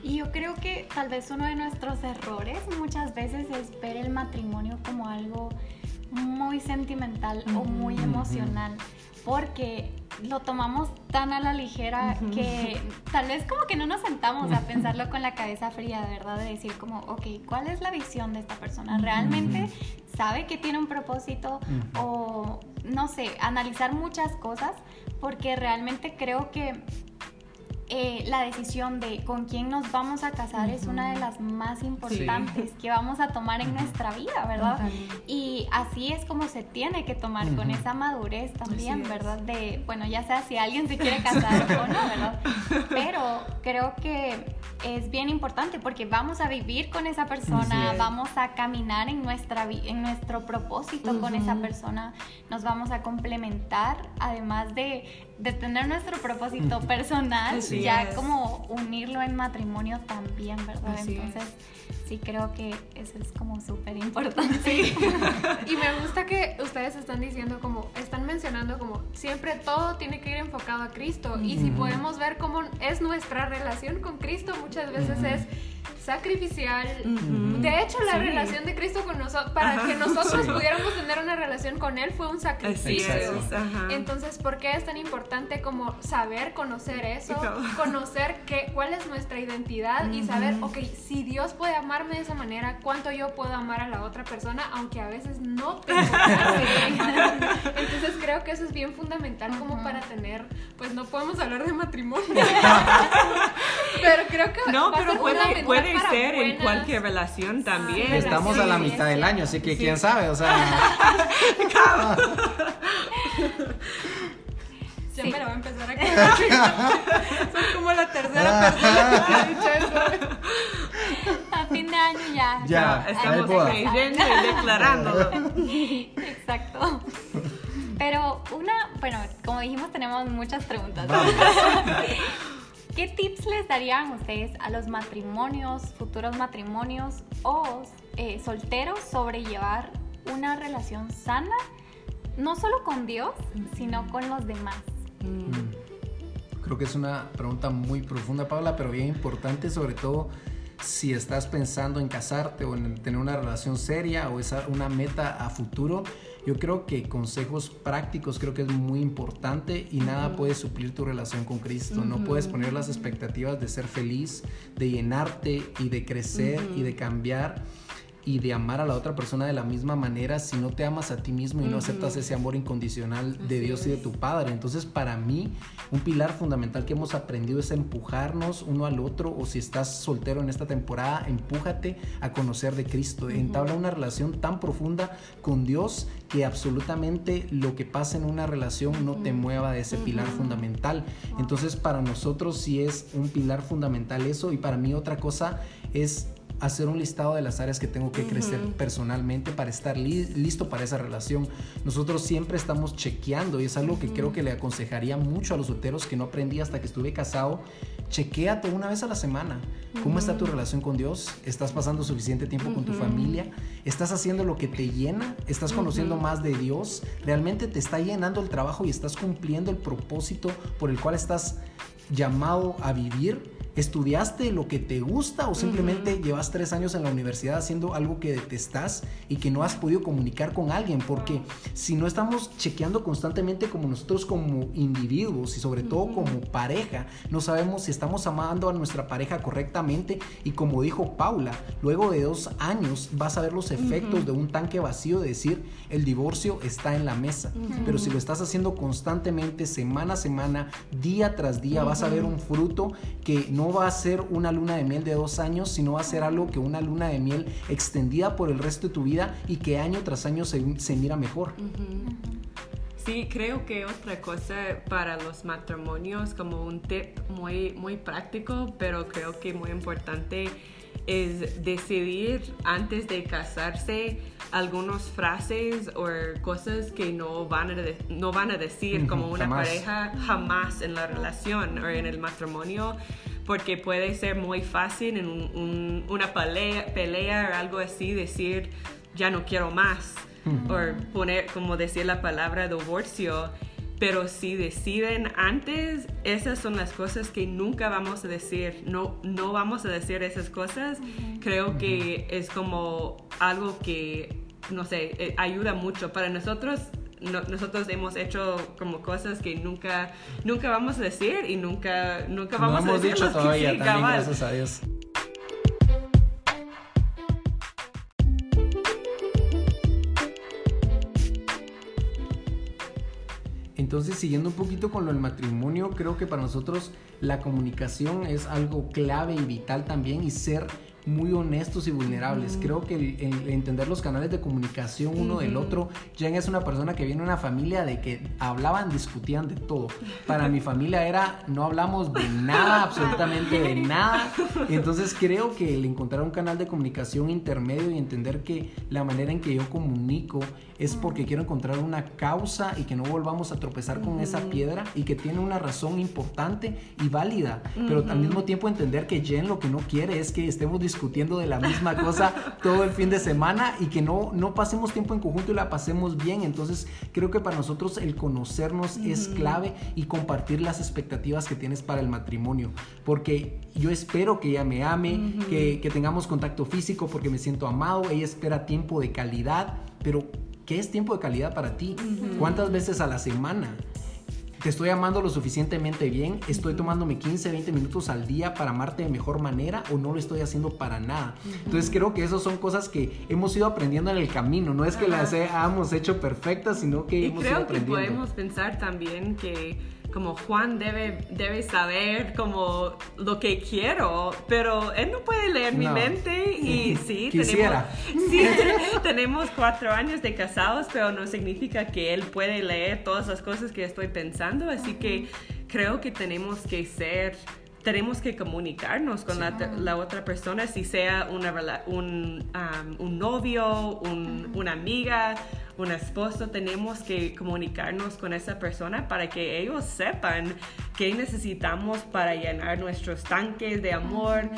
Y yo creo que tal vez uno de nuestros errores muchas veces es ver el matrimonio como algo muy sentimental o muy emocional porque lo tomamos tan a la ligera que tal vez como que no nos sentamos a pensarlo con la cabeza fría, de verdad, de decir como, ok, ¿cuál es la visión de esta persona? ¿Realmente sabe que tiene un propósito? O, no sé, analizar muchas cosas, porque realmente creo que eh, la decisión de con quién nos vamos a casar es una de las más importantes que vamos a tomar en nuestra vida, ¿verdad? Y así es como se tiene que tomar, con esa madurez también, ¿verdad? De, bueno, ya sea si alguien se quiere casar o no, ¿verdad? Pero creo que es bien importante porque vamos a vivir con esa persona, vamos a caminar en, nuestra, en nuestro propósito con esa persona, nos vamos a complementar, además de, de tener nuestro propósito personal ya como unirlo en matrimonio también, ¿verdad? Entonces, sí creo que eso es como súper importante. y me gusta que ustedes están diciendo como, están mencionando como, siempre todo tiene que ir enfocado a Cristo. Y si podemos ver cómo es nuestra relación con Cristo, muchas veces es sacrificial. De hecho, la relación de Cristo con nosotros, para que nosotros pudiéramos tener una relación con Él, fue un sacrificio. Entonces, ¿por qué es tan importante como saber, conocer eso, conocer qué, cuál es nuestra identidad y saber, ok, si Dios puede amarme de esa manera, ¿cuánto yo puedo amar a la otra persona, aunque a veces no tengo Entonces, creo que eso es bien fundamental como para tener, pues no podemos hablar de matrimonio, pero creo que no, pero puede, puede ser en cualquier relación también. Estamos a la mitad del año, así que quién sabe, o sea. Siempre voy a empezar a quedar. Soy como la tercera persona que ha dicho eso. A fin de año ya. Ya, estamos creyendo y declarando. Exacto. Pero una, bueno, como dijimos, tenemos muchas preguntas. ¿Qué tips les darían ustedes a los matrimonios, futuros matrimonios o eh, solteros sobre llevar una relación sana, no solo con Dios, sino con los demás? Mm. Creo que es una pregunta muy profunda, Paula, pero bien importante, sobre todo si estás pensando en casarte o en tener una relación seria o esa una meta a futuro yo creo que consejos prácticos creo que es muy importante y nada puede suplir tu relación con Cristo. No puedes poner las expectativas de ser feliz, de llenarte y de crecer y de cambiar y de amar a la otra persona de la misma manera si no te amas a ti mismo y no aceptas ese amor incondicional de Dios y de tu Padre. Entonces, para mí, un pilar fundamental que hemos aprendido es empujarnos uno al otro o si estás soltero en esta temporada, empújate a conocer de Cristo. Entabla una relación tan profunda con Dios que absolutamente lo que pasa en una relación no te mueva de ese pilar fundamental. Entonces, para nosotros sí es un pilar fundamental eso y para mí otra cosa es hacer un listado de las áreas que tengo que crecer personalmente para estar listo para esa relación. Nosotros siempre estamos chequeando y es algo que creo que le aconsejaría mucho a los solteros que no aprendí hasta que estuve casado. Chequéate una vez a la semana. ¿Cómo está tu relación con Dios? ¿Estás pasando suficiente tiempo con tu familia? ¿Estás haciendo lo que te llena? ¿Estás conociendo más de Dios? ¿Realmente te está llenando el trabajo y estás cumpliendo el propósito por el cual estás llamado a vivir? ¿Estudiaste lo que te gusta o simplemente llevas tres años en la universidad haciendo algo que detestas y que no has podido comunicar con alguien? Porque si no estamos chequeando constantemente como nosotros como individuos y sobre todo como pareja, no sabemos si estamos amando a nuestra pareja correctamente y como dijo Paula, luego de dos años vas a ver los efectos de un tanque vacío de decir el divorcio está en la mesa. Pero si lo estás haciendo constantemente, semana a semana, día tras día, vas a ver un fruto que no va a ser una luna de miel de dos años, sino va a ser algo que una luna de miel extendida por el resto de tu vida y que año tras año se, mira mejor. Sí, creo que otra cosa para los matrimonios, como un tip muy, muy práctico, pero creo que muy importante, es decidir antes de casarse algunas frases o cosas que no van a, no van a decir como una pareja jamás en la relación o en el matrimonio porque puede ser muy fácil en una pelea, pelea o algo así decir ya no quiero más o poner como decir la palabra divorcio. Pero si deciden antes, esas son las cosas que nunca vamos a decir, no, no vamos a decir esas cosas. Creo que es como algo que, no sé, eh, ayuda mucho. Para nosotros nosotros hemos hecho como cosas que nunca, nunca vamos a decir y nunca, nunca vamos a decir. dicho todavía, también, gracias a Dios. Entonces, siguiendo un poquito con lo del matrimonio, creo que para nosotros la comunicación es algo clave y vital también y ser muy honestos y vulnerables. Creo que el, entender los canales de comunicación uno del otro, Jen es una persona que viene de una familia de que hablaban, discutían de todo. Para mi familia era, no hablamos de nada, absolutamente de nada. Entonces creo que el encontrar un canal de comunicación intermedio y entender que la manera en que yo comunico es porque quiero encontrar una causa y que no volvamos a tropezar con esa piedra y que tiene una razón importante y válida, pero al mismo tiempo entender que Jen lo que no quiere es que estemos discutiendo de la misma cosa todo el fin de semana y que no, no pasemos tiempo en conjunto y la pasemos bien. Entonces creo que para nosotros el conocernos es clave y compartir las expectativas que tienes para el matrimonio, porque yo espero que ella me ame, que, que tengamos contacto físico porque me siento amado, ella espera tiempo de calidad, pero ¿qué es tiempo de calidad para ti? ¿Cuántas veces a la semana? te estoy amando lo suficientemente bien, estoy tomándome 15, 20 minutos al día para amarte de mejor manera o no lo estoy haciendo para nada. Entonces creo que esas son cosas que hemos ido aprendiendo en el camino, no es que las hayamos hecho perfectas, sino que hemos ido aprendiendo. creo que podemos pensar también que como Juan debe, debe saber como lo que quiero, pero él no puede leer mi mente y sí, tenemos, sí, tenemos cuatro años de casados, pero no significa que él puede leer todas las cosas que estoy pensando, así que creo que tenemos que ser tenemos que comunicarnos con la, otra persona, si sea una, un, un novio, un, una amiga, un esposo, tenemos que comunicarnos con esa persona para que ellos sepan qué necesitamos para llenar nuestros tanques de amor,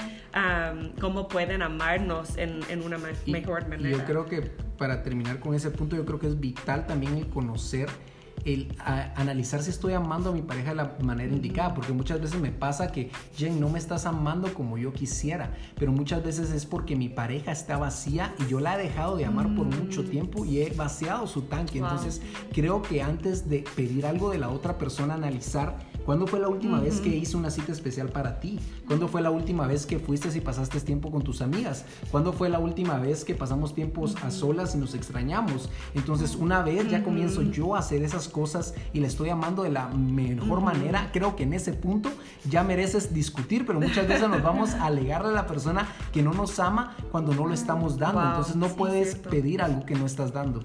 cómo pueden amarnos en, en una mejor manera. Yo creo que para terminar con ese punto, yo creo que es vital también el conocer el analizar si estoy amando a mi pareja de la manera indicada, porque muchas veces me pasa que, Jen, no me estás amando como yo quisiera, pero muchas veces es porque mi pareja está vacía y yo la he dejado de amar por mucho mm. tiempo y he vaciado su tanque. Entonces, creo que antes de pedir algo de la otra persona, analizar ¿Cuándo fue la última vez que hice una cita especial para ti? ¿Cuándo fue la última vez que fuiste y pasaste tiempo con tus amigas? ¿Cuándo fue la última vez que pasamos tiempos a solas y nos extrañamos? Entonces, una vez ya comienzo yo a hacer esas cosas y le estoy amando de la mejor manera, creo que en ese punto ya mereces discutir, pero muchas veces nos vamos a alegarle a la persona que no nos ama cuando no lo estamos dando. Entonces, no puedes pedir algo que no estás dando.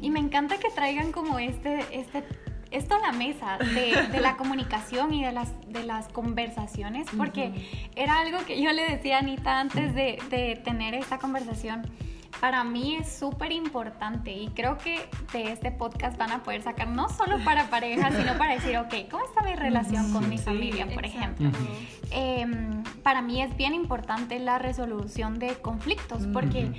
Y me encanta que traigan como este, este esto a la mesa de, la comunicación y de las, de las conversaciones, porque era algo que yo le decía a Anita antes de, de tener esta conversación. Para mí es súper importante y creo que de este podcast van a poder sacar no solo para parejas, sino para decir, ok, ¿cómo está mi relación con mi familia, por ejemplo? Em, para mí es bien importante la resolución de conflictos, porque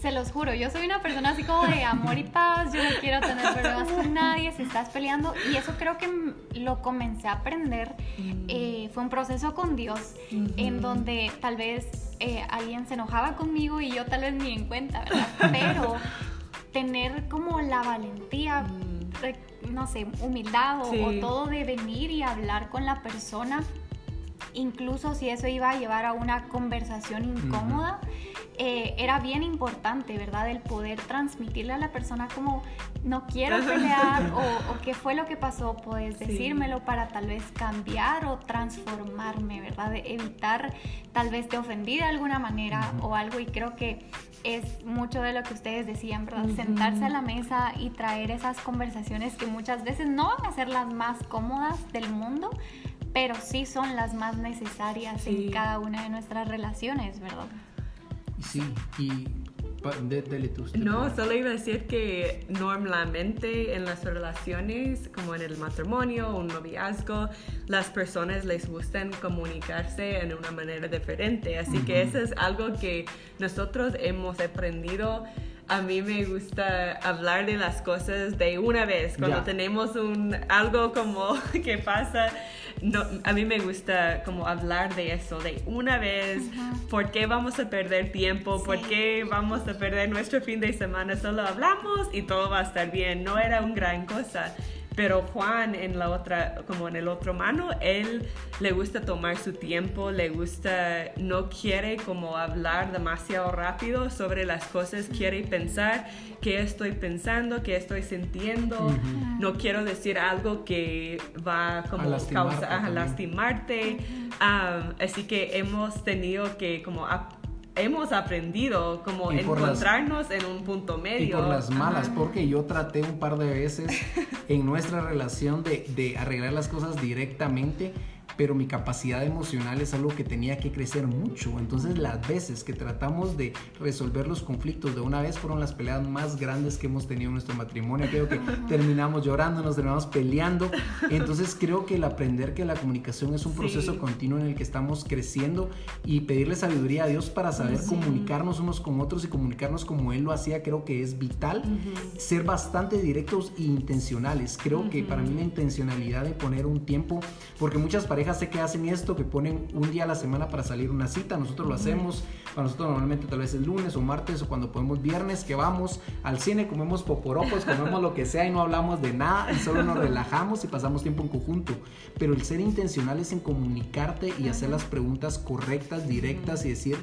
se los juro, yo soy una persona así como de amor y paz, yo no quiero tener problemas con nadie, si estás peleando, y eso creo que lo comencé a aprender, mm. eh, fue un proceso con Dios, en donde tal vez eh, alguien se enojaba conmigo y yo tal vez ni en cuenta, ¿verdad? Pero tener como la valentía, mm. no sé, humildad o, o todo de venir y hablar con la persona incluso si eso iba a llevar a una conversación incómoda, eh, era bien importante, ¿verdad? El poder transmitirle a la persona como no quiero pelear o, qué fue lo que pasó, puedes decírmelo para tal vez cambiar o transformarme, ¿verdad? De evitar tal vez te ofendí de alguna manera o algo y creo que es mucho de lo que ustedes decían, ¿verdad? Sentarse a la mesa y traer esas conversaciones que muchas veces no van a ser las más cómodas del mundo, pero sí son las más necesarias en cada una de nuestras relaciones, ¿verdad? Sí, y Dele no, solo iba a decir que normalmente en las relaciones, como en el matrimonio o un noviazgo, las personas les gustan comunicarse en una manera diferente. Así que eso es algo que nosotros hemos aprendido a mí me gusta hablar de las cosas de una vez. Cuando tenemos un, algo como que pasa, no, a mí me gusta como hablar de eso, de una vez, por qué vamos a perder tiempo, por qué vamos a perder nuestro fin de semana, solo hablamos y todo va a estar bien. No era una gran cosa. Pero Juan en la otra, como en el otro mano, él le gusta tomar su tiempo, le gusta, no quiere como hablar demasiado rápido sobre las cosas, quiere pensar qué estoy pensando, qué estoy sintiendo. No quiero decir algo que va como a causa, a lastimarte. así que hemos tenido que como hemos aprendido como encontrarnos en un punto medio. Y por las malas, porque yo traté un par de veces en nuestra relación de, de, arreglar las cosas directamente pero mi capacidad emocional es algo que tenía que crecer mucho. Entonces las veces que tratamos de resolver los conflictos de una vez fueron las peleas más grandes que hemos tenido en nuestro matrimonio. Creo que terminamos llorando, nos terminamos peleando. Entonces creo que el aprender que la comunicación es un proceso continuo en el que estamos creciendo y pedirle sabiduría a Dios para saber comunicarnos unos con otros y comunicarnos como Él lo hacía, creo que es vital. Ser bastante directos e intencionales. Creo que para mí la intencionalidad de poner un tiempo, porque muchas parejas sé que hacen esto, que ponen un día a la semana para salir una cita, nosotros lo hacemos, para nosotros normalmente tal vez es lunes o martes o cuando podemos viernes, que vamos al cine, comemos poporopos, comemos lo que sea y no hablamos de nada y solo nos relajamos y pasamos tiempo en conjunto. Pero el ser intencional es en comunicarte y hacer las preguntas correctas, directas y decir,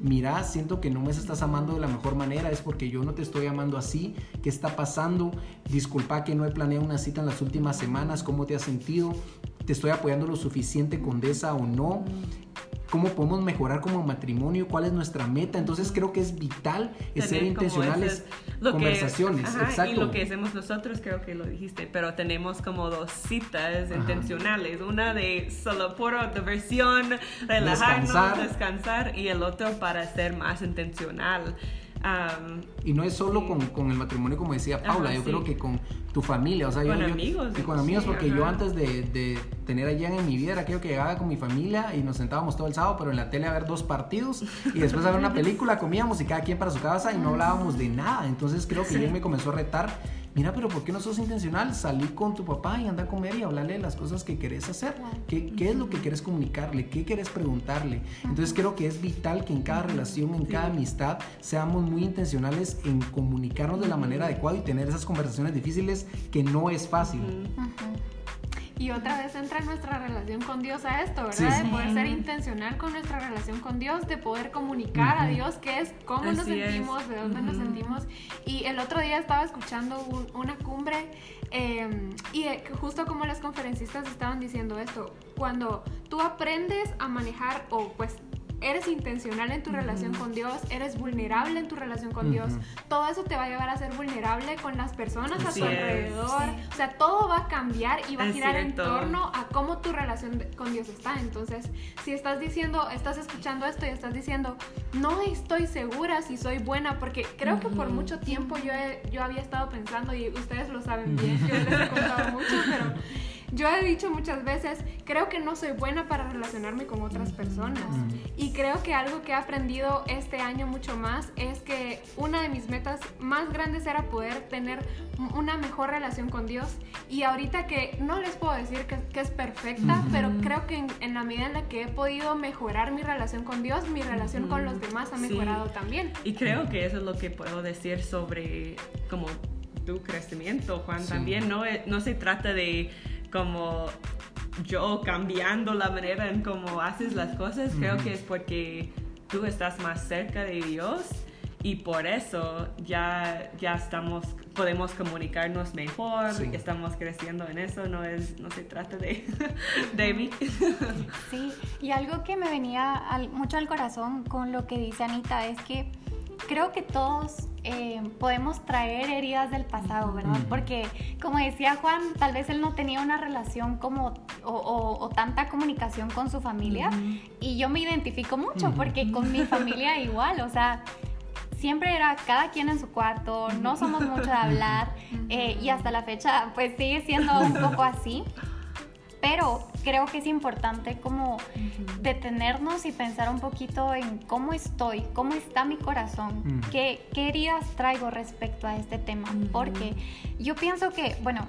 mira, siento que no me estás amando de la mejor manera, es porque yo no te estoy amando así, ¿qué está pasando? Disculpa que no he planeado una cita en las últimas semanas, ¿cómo te has sentido? ¿Te estoy apoyando lo suficiente, condesa o no? Cómo podemos mejorar como matrimonio, cuál es nuestra meta. Entonces creo que es vital ser intencionales, conversaciones. exacto. Y lo que hacemos nosotros, creo que lo dijiste, pero tenemos como dos citas intencionales. Una de solo puro diversión, relajarnos, descansar. y el otro para ser más intencional y no es solo con, con, el matrimonio, como decía Paula, yo creo que con tu familia, o sea, con yo, amigos. y con amigos, porque yo antes de, de, tener allá en mi vida era aquello que llegaba con mi familia y nos sentábamos todo el sábado, pero en la tele a ver dos partidos y después a ver una película, comíamos y cada quien para su casa y no hablábamos de nada. Entonces creo que él me comenzó a retar mira, pero ¿por qué no sos intencional? Salí con tu papá y anda a comer y hablarle de las cosas que querés hacer. ¿Qué, ¿Qué, es lo que quieres comunicarle? ¿Qué quieres preguntarle? Entonces creo que es vital que en cada relación, en cada amistad, seamos muy intencionales en comunicarnos de la manera adecuada y tener esas conversaciones difíciles que no es fácil. Y otra vez entra nuestra relación con Dios a esto, ¿verdad? De poder ser intencional con nuestra relación con Dios, de poder comunicar a Dios qué es, cómo nos sentimos, de dónde nos sentimos. Y el otro día estaba escuchando una cumbre em, y eh, justo como las conferencistas estaban diciendo esto, cuando tú aprendes a manejar o pues eres intencional en tu relación con Dios, eres vulnerable en tu relación con Dios, todo eso te va a llevar a ser vulnerable con las personas a tu alrededor. O sea, todo va a cambiar y va a girar en torno a cómo tu relación con Dios está. Entonces, si estás diciendo, estás escuchando esto y estás diciendo, no estoy segura si soy buena, porque creo que por mucho tiempo yo, yo había estado pensando, y ustedes lo saben bien, yo les he contado mucho, pero yo he dicho muchas veces, creo que no soy buena para relacionarme con otras personas. Y creo que algo que he aprendido este año mucho más es que una de mis metas más grandes era poder tener una mejor relación con Dios. Y ahorita que no les puedo decir que, es perfecta, pero creo que en, la medida en la que he podido mejorar mi relación con Dios, mi relación con los demás ha mejorado también. Y creo que eso es lo que puedo decir sobre como tu crecimiento, Juan. También no, no se trata de como yo cambiando la manera en cómo haces las cosas, creo que es porque tú estás más cerca de Dios y por eso ya, ya estamos, podemos comunicarnos mejor, estamos creciendo en eso, no, es, no se trata de, de mí. Sí, y algo que me venía mucho al corazón con lo que dice Anita es que creo que todos eh, podemos traer heridas del pasado, ¿verdad? Porque, como decía Juan, tal vez él no tenía una relación como o, tanta comunicación con su familia y yo me identifico mucho porque con mi familia igual, o sea, siempre era cada quien en su cuarto, no somos mucho de hablar eh, y hasta la fecha pues sigue siendo un poco así. Pero creo que es importante como detenernos y pensar un poquito en cómo estoy, cómo está mi corazón, qué, heridas traigo respecto a este tema, porque yo pienso que, bueno,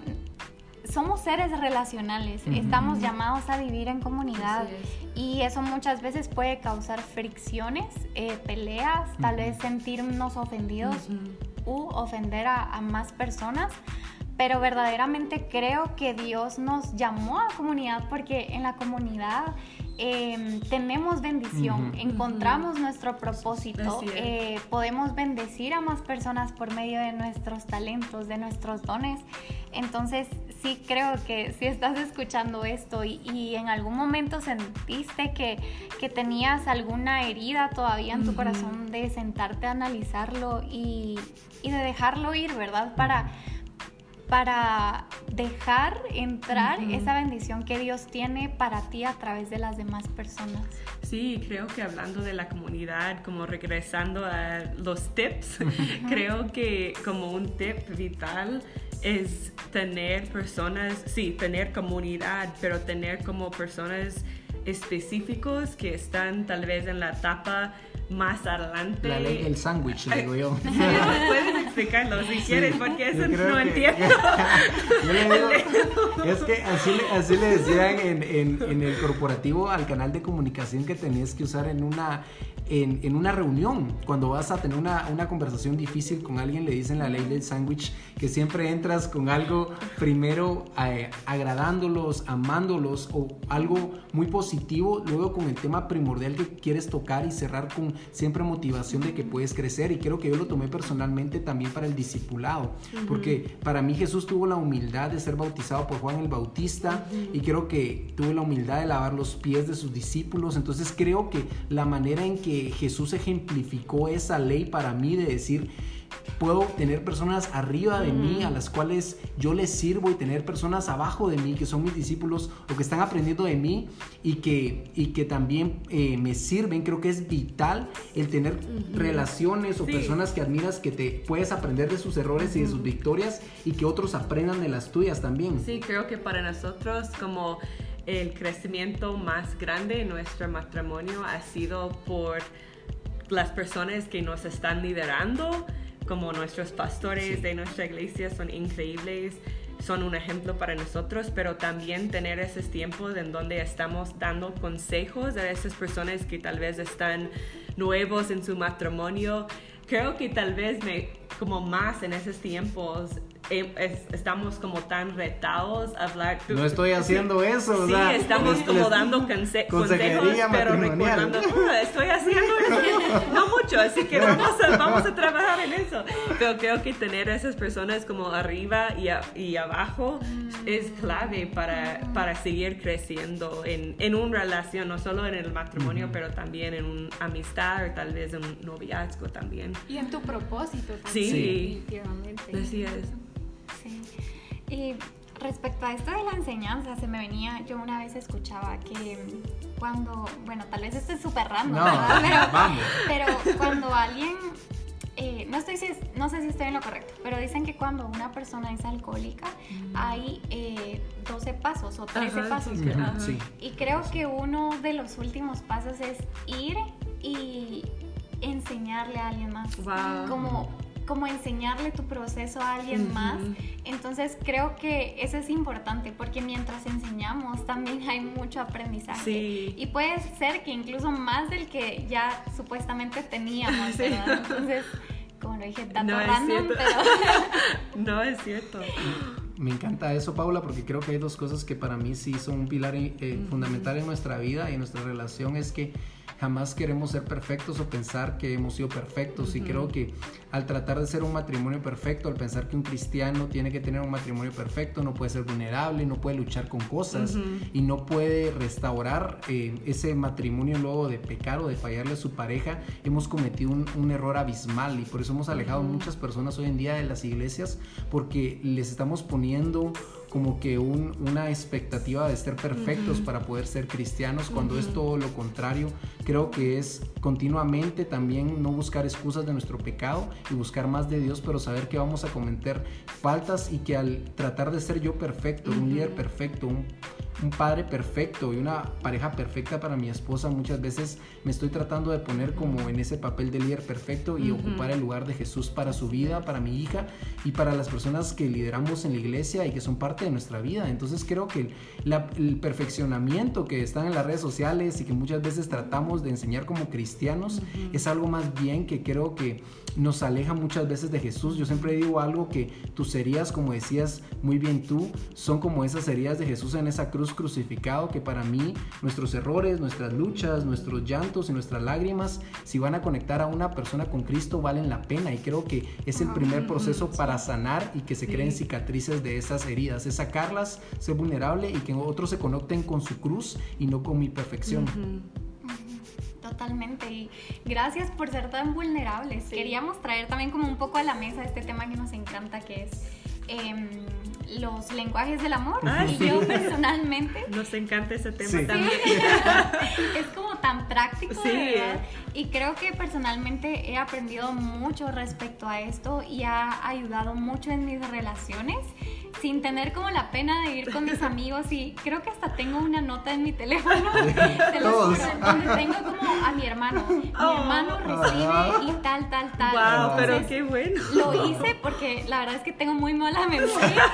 somos seres relacionales, estamos llamados a vivir en comunidad y eso muchas veces puede causar fricciones, eh, peleas, tal vez sentirnos ofendidos u ofender a más personas pero verdaderamente creo que Dios nos llamó a comunidad porque en la comunidad em, tenemos bendición, encontramos nuestro propósito, eh, podemos bendecir a más personas por medio de nuestros talentos, de nuestros dones. Entonces sí creo que si estás escuchando esto y, en algún momento sentiste que, que, tenías alguna herida todavía en tu corazón, de sentarte a analizarlo y, y de dejarlo ir, ¿verdad? Para para dejar entrar esa bendición que Dios tiene para ti a través de las demás personas. Sí, creo que hablando de la comunidad, como regresando a los tips, creo que como un tip vital es tener personas, sí, tener comunidad, pero tener como personas específicos que están tal vez en la etapa más adelante. La ley del sándwich, digo yo. Puedes explicarlo si quieres, porque eso no entiendo. yo le digo, es que así, así le decían en, en, en, el corporativo al canal de comunicación que tenías que usar en una, en, en, una reunión, cuando vas a tener una, una, conversación difícil con alguien, le dicen la ley del sándwich, que siempre entras con algo primero eh, agradándolos, amándolos o algo muy positivo, luego con el tema primordial que quieres tocar y cerrar con siempre motivación de que puedes crecer. Y creo que yo lo tomé personalmente también para el discipulado, porque para mí Jesús tuvo la humildad de ser bautizado por Juan el Bautista y creo que tuvo la humildad de lavar los pies de sus discípulos. Entonces creo que la manera en que Jesús ejemplificó esa ley para mí de decir, puedo tener personas arriba de mí a las cuales yo les sirvo y tener personas abajo de mí que son mis discípulos o que están aprendiendo de mí y que, y que también eh, me sirven. Creo que es vital el tener relaciones o personas que admiras que te puedes aprender de sus errores y de sus victorias y que otros aprendan de las tuyas también. Sí, creo que para nosotros como el crecimiento más grande en nuestro matrimonio ha sido por las personas que nos están liderando, como nuestros pastores de nuestra iglesia son increíbles, son un ejemplo para nosotros, pero también tener esos tiempos en donde estamos dando consejos a esas personas que tal vez están nuevos en su matrimonio. Creo que tal vez me, como más en esos tiempos estamos como tan retados a hablar. No estoy haciendo eso, Sí, estamos como dando consejos, pero recordando, ah, estoy haciendo eso. no mucho, así que vamos a, vamos a trabajar en eso. Pero creo que tener a esas personas como arriba y, y abajo es clave para, para seguir creciendo en, en una relación, no solo en el matrimonio, pero también en una amistad o tal vez en un noviazgo también. Y en tu propósito también. Sí, definitivamente. Así es. Y respecto a esto de la enseñanza, se me venía, yo una vez escuchaba que cuando, bueno, tal vez esto es súper random, pero, cuando alguien, eh, no, estoy, no sé si estoy en lo correcto, pero dicen que cuando una persona es alcohólica mm. hay 12 eh, pasos o 13 pasos, Y creo que uno de los últimos pasos es ir y enseñarle a alguien más. Como como enseñarle tu proceso a alguien más. Entonces creo que eso es importante porque mientras enseñamos también hay mucho aprendizaje. Y puede ser que incluso más del que ya supuestamente teníamos, ¿verdad? Entonces, como lo dije, tanto no random, pero... no es cierto. Me encanta eso, Paula, porque creo que hay dos cosas que para mí sí son un pilar eh, fundamental en nuestra vida y en nuestra relación. Es que jamás queremos ser perfectos o pensar que hemos sido perfectos. Y creo que al tratar de ser un matrimonio perfecto, al pensar que un cristiano tiene que tener un matrimonio perfecto, no puede ser vulnerable, no puede luchar con cosas y no puede restaurar eh, ese matrimonio luego de pecar o de fallarle a su pareja, hemos cometido un, error abismal. Y por eso hemos alejado a muchas personas hoy en día de las iglesias porque les estamos poniendo como que una expectativa de ser perfectos para poder ser cristianos, cuando es todo lo contrario. Creo que es continuamente también no buscar excusas de nuestro pecado y buscar más de Dios, pero saber que vamos a cometer faltas y que al tratar de ser yo perfecto, un líder perfecto, un, un padre perfecto y una pareja perfecta para mi esposa, muchas veces me estoy tratando de poner como en ese papel de líder perfecto y ocupar el lugar de Jesús para su vida, para mi hija y para las personas que lideramos en la iglesia y que son parte de nuestra vida. Entonces creo que el perfeccionamiento que están en las redes sociales y que muchas veces tratamos de enseñar como cristianos es algo más bien que creo que nos aleja muchas veces de Jesús. Yo siempre digo algo que tus heridas, como decías muy bien tú, son como esas heridas de Jesús en esa cruz crucificado, que para mí nuestros errores, nuestras luchas, nuestros llantos y nuestras lágrimas, si van a conectar a una persona con Cristo, valen la pena. Y creo que es el primer proceso para sanar y que se creen cicatrices de esas heridas, es sacarlas, ser vulnerable y que otros se conecten con su cruz y no con mi perfección. Totalmente. Y gracias por ser tan vulnerables. Queríamos traer también como un poco a la mesa este tema que nos encanta, que es em, los lenguajes del amor. Ah, y yo personalmente... Nos encanta ese tema también. es como tan práctico, ¿verdad? Y creo que personalmente he aprendido mucho respecto a esto y ha ayudado mucho en mis relaciones sin tener como la pena de ir con mis amigos y creo que hasta tengo una nota en mi teléfono de los, donde tengo como a mi hermano. Mi oh. hermano recibe y tal, tal, tal. Wow, pero qué bueno. Lo hice porque la verdad es que tengo muy mala memoria,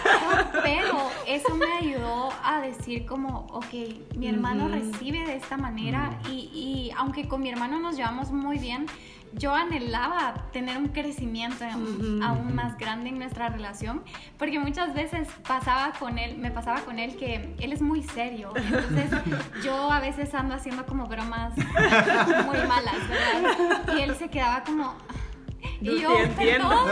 pero eso me ayudó a decir como, ok, mi hermano recibe de esta manera y, y aunque con mi hermano nos llevamos muy bien, yo anhelaba tener un crecimiento aún más grande en nuestra relación, porque muchas veces pasaba con él, me pasaba con él que él es muy serio, entonces yo a veces ando haciendo como bromas muy malas, ¿verdad? Y él se quedaba como... Y yo, perdón,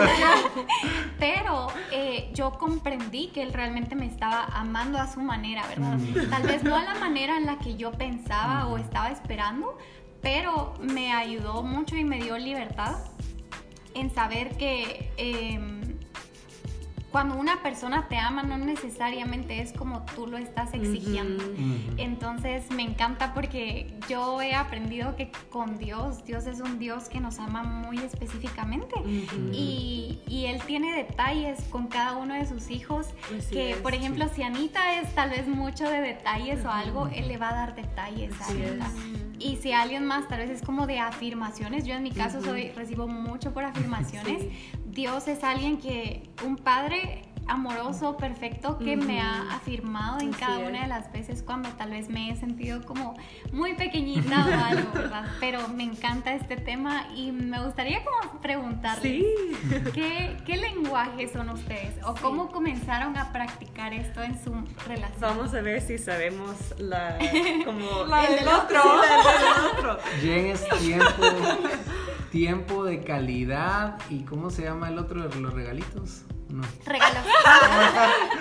pero eh, yo comprendí que él realmente me estaba amando a su manera, ¿verdad? Tal vez no a la manera en la que yo pensaba o estaba esperando, pero me ayudó mucho y me dio libertad en saber que em, cuando una persona te ama no necesariamente es como tú lo estás exigiendo. Entonces me encanta porque yo he aprendido que con Dios, Dios es un Dios que nos ama muy específicamente. Y, y, Él tiene detalles con cada uno de sus hijos que, por ejemplo, si Anita es tal vez mucho de detalles o algo, Él le va a dar detalles a Anita. Y si alguien más tal vez es como de afirmaciones, yo en mi caso soy, recibo mucho por afirmaciones. Dios es alguien que, un padre amoroso, perfecto, que me ha afirmado en cada una de las veces cuando tal vez me he sentido como muy pequeñita o algo, ¿verdad? Pero me encanta este tema y me gustaría como preguntarles, ¿qué, ¿qué, lenguajes son ustedes? ¿O cómo comenzaron a practicar esto en su relación? Vamos a ver si sabemos la, como el del otro. el del otro. es tiempo, tiempo de calidad y ¿cómo se llama el otro de los regalitos? No. Regalos.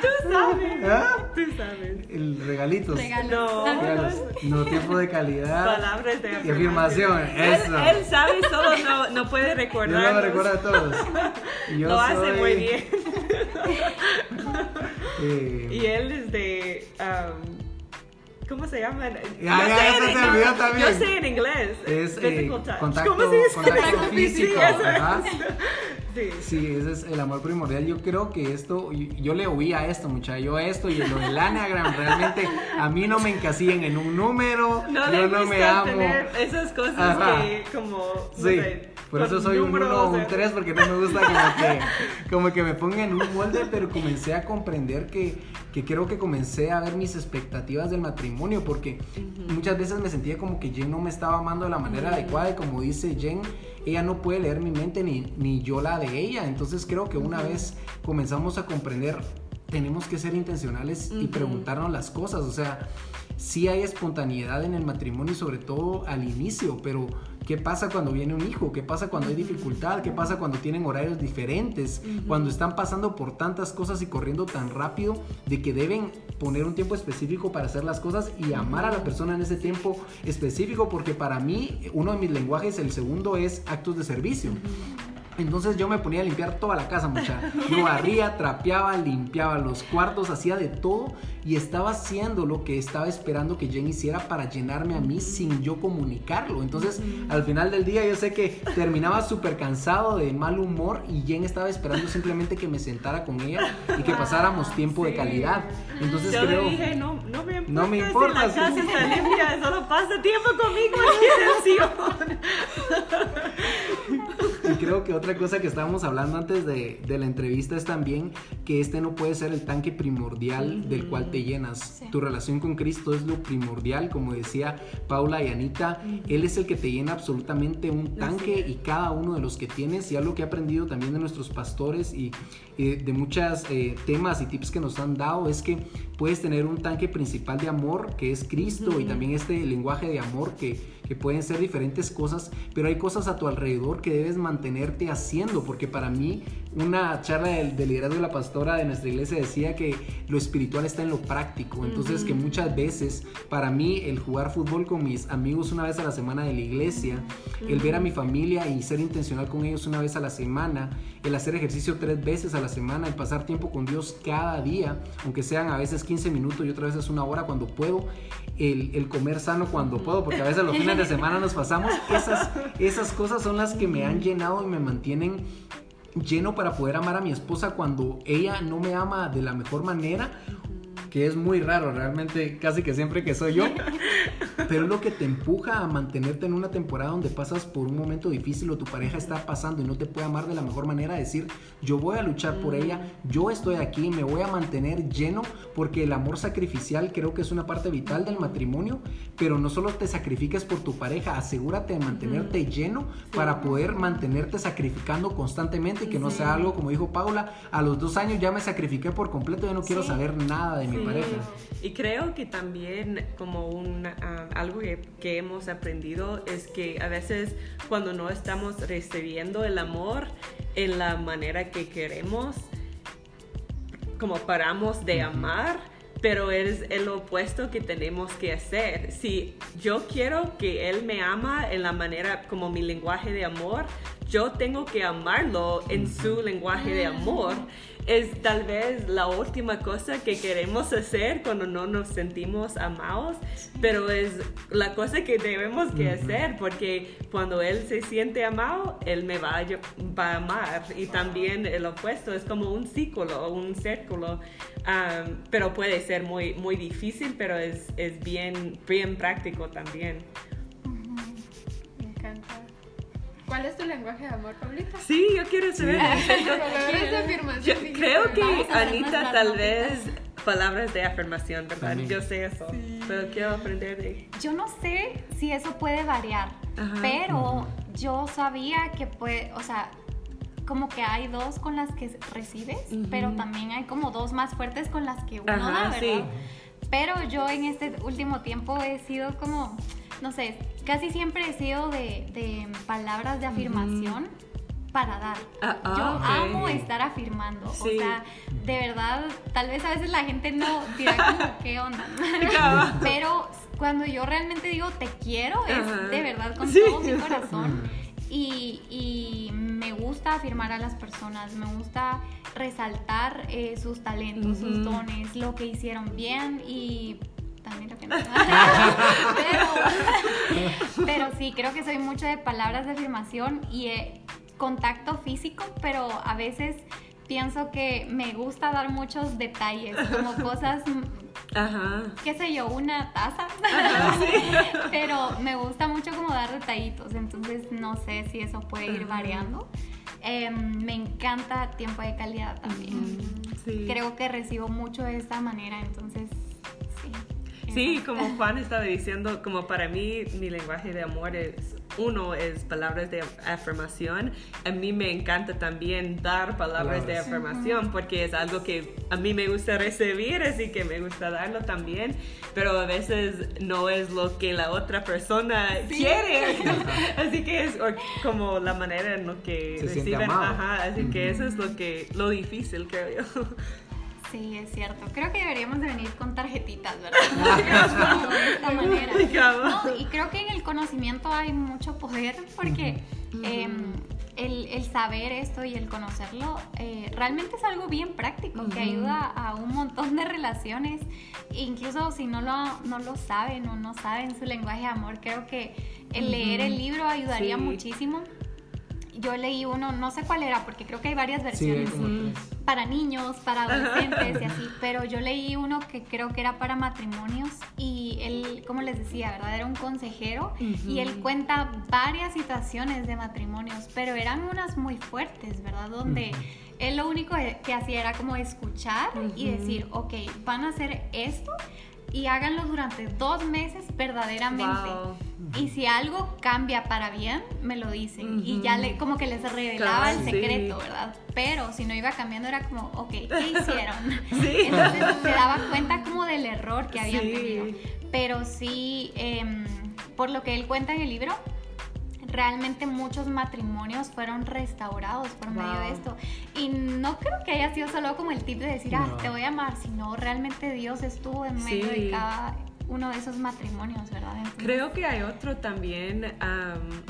Tú sabes. ¿Ah? Tú sabes. El regalitos. Regalos. No. No, tiempo de calidad. Palabras de afirmación. Eso. Él, sabe solo no, no puede recordar. Yo no me recuerda a todos. Yo Lo hace muy bien. Eh. Y él es de. Um, ¿Cómo se llama? Ya, ya, eso se olvidó también. Yo sé en inglés. Es eh, contacto, ¿Cómo se dice? contacto físico. Sí, sí, ese es el amor primordial. Yo creo que esto, yo le oí a esto, muchacho, yo esto y lo del Anagram, realmente a mí no me encasillen en un número, no yo no me amo. esas cosas que como... Sí. Por eso soy un 1 o un 3 porque no me gusta como que, como que me pongan en un molde, pero comencé a comprender que, que creo que comencé a ver mis expectativas del matrimonio porque muchas veces me sentía como que Jen no me estaba amando de la manera adecuada y como dice Jen, ella no puede leer mi mente ni, ni yo la de ella. Entonces creo que una vez comenzamos a comprender, tenemos que ser intencionales y preguntarnos las cosas. O sea, sí hay espontaneidad en el matrimonio y sobre todo al inicio, pero ¿qué pasa cuando viene un hijo? ¿Qué pasa cuando hay dificultad? ¿Qué pasa cuando tienen horarios diferentes? Cuando están pasando por tantas cosas y corriendo tan rápido de que deben poner un tiempo específico para hacer las cosas y amar a la persona en ese tiempo específico, porque para mí uno de mis lenguajes, el segundo es actos de servicio. Entonces yo me ponía a limpiar toda la casa, mucha. Yo barría, trapeaba, limpiaba los cuartos, hacía de todo y estaba haciendo lo que estaba esperando que Jen hiciera para llenarme a mí sin yo comunicarlo. Entonces, al final del día yo sé que terminaba súper cansado de mal humor y Jen estaba esperando simplemente que me sentara con ella y que pasáramos tiempo de calidad. Entonces yo creo, le dije, no, no me importa, no me importa si la casa está limpia, solo pasa tiempo conmigo en Y creo que otra cosa que estábamos hablando antes de, de, la entrevista es también que este no puede ser el tanque primordial del cual te llenas. Tu relación con Cristo es lo primordial, como decía Paula y Anita. Él es el que te llena absolutamente un tanque y cada uno de los que tienes. Y algo que he aprendido también de nuestros pastores y, de muchos eh, temas y tips que nos han dado es que puedes tener un tanque principal de amor que es Cristo y también este lenguaje de amor que, que pueden ser diferentes cosas, pero hay cosas a tu alrededor que debes mantenerte haciendo, porque para mí una charla de, liderazgo de la pastora de nuestra iglesia decía que lo espiritual está en lo práctico. Entonces, que muchas veces, para mí, el jugar fútbol con mis amigos una vez a la semana de la iglesia, el ver a mi familia y ser intencional con ellos una vez a la semana, el hacer ejercicio tres veces a la semana, el pasar tiempo con Dios cada día, aunque sean a veces 15 minutos y otras veces una hora cuando puedo, el, el comer sano cuando puedo, porque a veces los fines de semana nos pasamos, esas, esas cosas son las que me han llenado y me mantienen lleno para poder amar a mi esposa cuando ella no me ama de la mejor manera que es muy raro, realmente casi que siempre que soy yo, pero es lo que te empuja a mantenerte en una temporada donde pasas por un momento difícil o tu pareja está pasando y no te puede amar de la mejor manera, decir, yo voy a luchar por ella, yo estoy aquí, me voy a mantener lleno, porque el amor sacrificial creo que es una parte vital del matrimonio, pero no solo te sacrifiques por tu pareja, asegúrate de mantenerte lleno para poder mantenerte sacrificando constantemente y que no sea algo como dijo Paula, a los dos años ya me sacrifiqué por completo, ya no quiero saber nada de mi y creo que también como un, ah, algo que, hemos aprendido es que a veces cuando no estamos recibiendo el amor en la manera que queremos, como paramos de amar, pero es el opuesto que tenemos que hacer. Si yo quiero que él me ama en la manera como mi lenguaje de amor, yo tengo que amarlo en su lenguaje de amor es tal vez la última cosa que queremos hacer cuando no nos sentimos amados, pero es la cosa que debemos que hacer porque cuando él se siente amado, él me va a, va a amar y también el opuesto es como un círculo, un círculo, pero puede ser muy, muy difícil, pero es, es bien, bien práctico también. ¿Cuál es tu lenguaje de amor, Pablita? Sí, yo quiero saber. yo creo que Anita tal vez palabras de afirmación, ¿verdad? Yo sé eso, pero quiero aprender de... Yo no sé si eso puede variar, pero yo sabía que puede, o sea, como que hay dos con las que recibes, pero también hay como dos más fuertes con las que uno da, ¿verdad? Pero yo en este último tiempo he sido como no sé, casi siempre he sido de, palabras de afirmación. para dar. Ah, ah, Yo amo estar afirmando. O sea, de verdad, tal vez a veces la gente no dirá como, ¿qué onda? Pero cuando yo realmente digo te quiero, es de verdad con todo mi corazón. Y, me gusta afirmar a las personas, me gusta resaltar eh, sus talentos, sus dones, lo que hicieron bien y pero, sí, creo que soy mucho de palabras de afirmación y contacto físico, pero a veces pienso que me gusta dar muchos detalles, como cosas, Ajá. qué sé yo, una taza, pero me gusta mucho como dar detallitos, entonces no sé si eso puede ir variando. Em, me encanta tiempo de calidad también. Creo que recibo mucho de esta manera, entonces Sí, como Juan estaba diciendo, como para mí mi lenguaje de amor es uno es palabras de afirmación. A mí me encanta también dar palabras de afirmación porque es algo que a mí me gusta recibir, así que me gusta darlo también, pero a veces no es lo que la otra persona quiere. así que es como la manera en lo que reciben. Ajá, así que eso es lo que lo difícil, creo yo. Sí, es cierto. Creo que deberíamos de venir con tarjetitas, ¿verdad? de esta manera. y creo que en el conocimiento hay mucho poder porque em, el, saber esto y el conocerlo eh, realmente es algo bien práctico que ayuda a un montón de relaciones. Incluso si no lo, no lo saben o no saben su lenguaje de amor, creo que el leer el libro ayudaría muchísimo yo leí uno, no sé cuál era, porque creo que hay varias versiones. para niños, para adolescentes y así, pero yo leí uno que creo que era para matrimonios y él, como les decía, ¿verdad? Era un consejero y él cuenta varias situaciones de matrimonios, pero eran unas muy fuertes, ¿verdad? Donde... Él lo único que hacía era como escuchar y decir, ok, van a hacer esto y háganlo durante dos meses verdaderamente. Y si algo cambia para bien, me lo dicen. Y ya le, como que les revelaba el secreto, ¿verdad? Pero si no iba cambiando era como, ok, ¿qué hicieron? Entonces se daba cuenta como del error que habían tenido. Pero sí, em, por lo que él cuenta en el libro, realmente muchos matrimonios fueron restaurados por medio de esto. Y no creo que haya sido solo como el tip de decir, ah, te voy a amar, sino realmente Dios estuvo en medio de cada uno de esos matrimonios, ¿verdad? Creo que hay otro también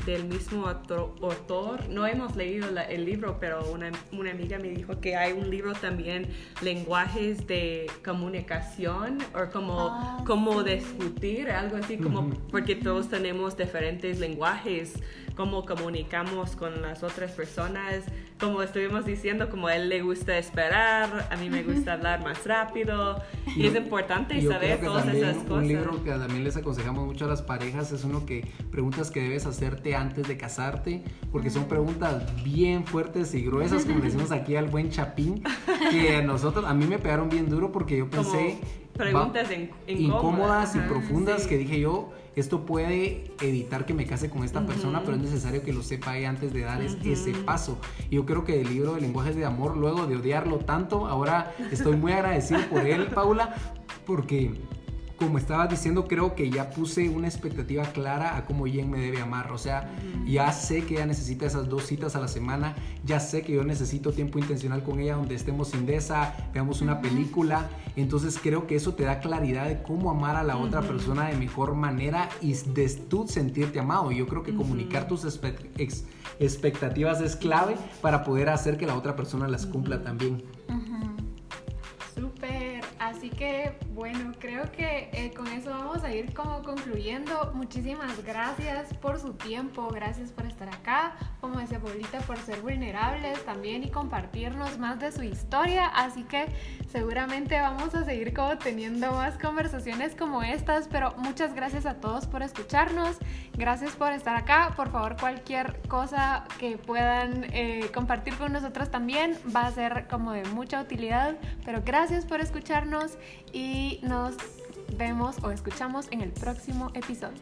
del mismo autor. No hemos leído el libro, pero una, una, amiga me dijo que hay un libro también, lenguajes de comunicación o como, ah, como discutir, algo así, como porque todos tenemos diferentes lenguajes, cómo comunicamos con las otras personas. Como estuvimos diciendo, como a él le gusta esperar, a mí me gusta hablar más rápido. Y, es importante saber todas esas cosas libro que también les aconsejamos mucho a las parejas es uno que preguntas que debes hacerte antes de casarte, porque son preguntas bien fuertes y gruesas, como decimos aquí al buen Chapín, que a nosotros, a mí me pegaron bien duro porque yo pensé... preguntas incómodas, y profundas que dije yo, esto puede evitar que me case con esta persona, pero es necesario que lo sepa antes de dar ese paso. Y yo creo que el libro de lenguajes de amor, luego de odiarlo tanto, ahora estoy muy agradecido por él, Paula, porque como estaba diciendo, creo que ya puse una expectativa clara a cómo Jen me debe amar. O sea, ya sé que ella necesita esas dos citas a la semana, ya sé que yo necesito tiempo intencional con ella donde estemos indesa, veamos una película. Entonces creo que eso te da claridad de cómo amar a la otra persona de mejor manera y de tú sentirte amado. Yo creo que comunicar tus expectativas es clave para poder hacer que la otra persona las cumpla también. Así que bueno, creo que eh, con eso vamos a ir como concluyendo. Muchísimas gracias por su tiempo, gracias por estar acá, como decía Paulita, por ser vulnerables también y compartirnos más de su historia. Así que seguramente vamos a seguir como teniendo más conversaciones como estas, pero muchas gracias a todos por escucharnos, gracias por estar acá. Por favor, cualquier cosa que puedan eh, compartir con nosotros también va a ser como de mucha utilidad, pero gracias por y nos vemos o escuchamos en el próximo episodio.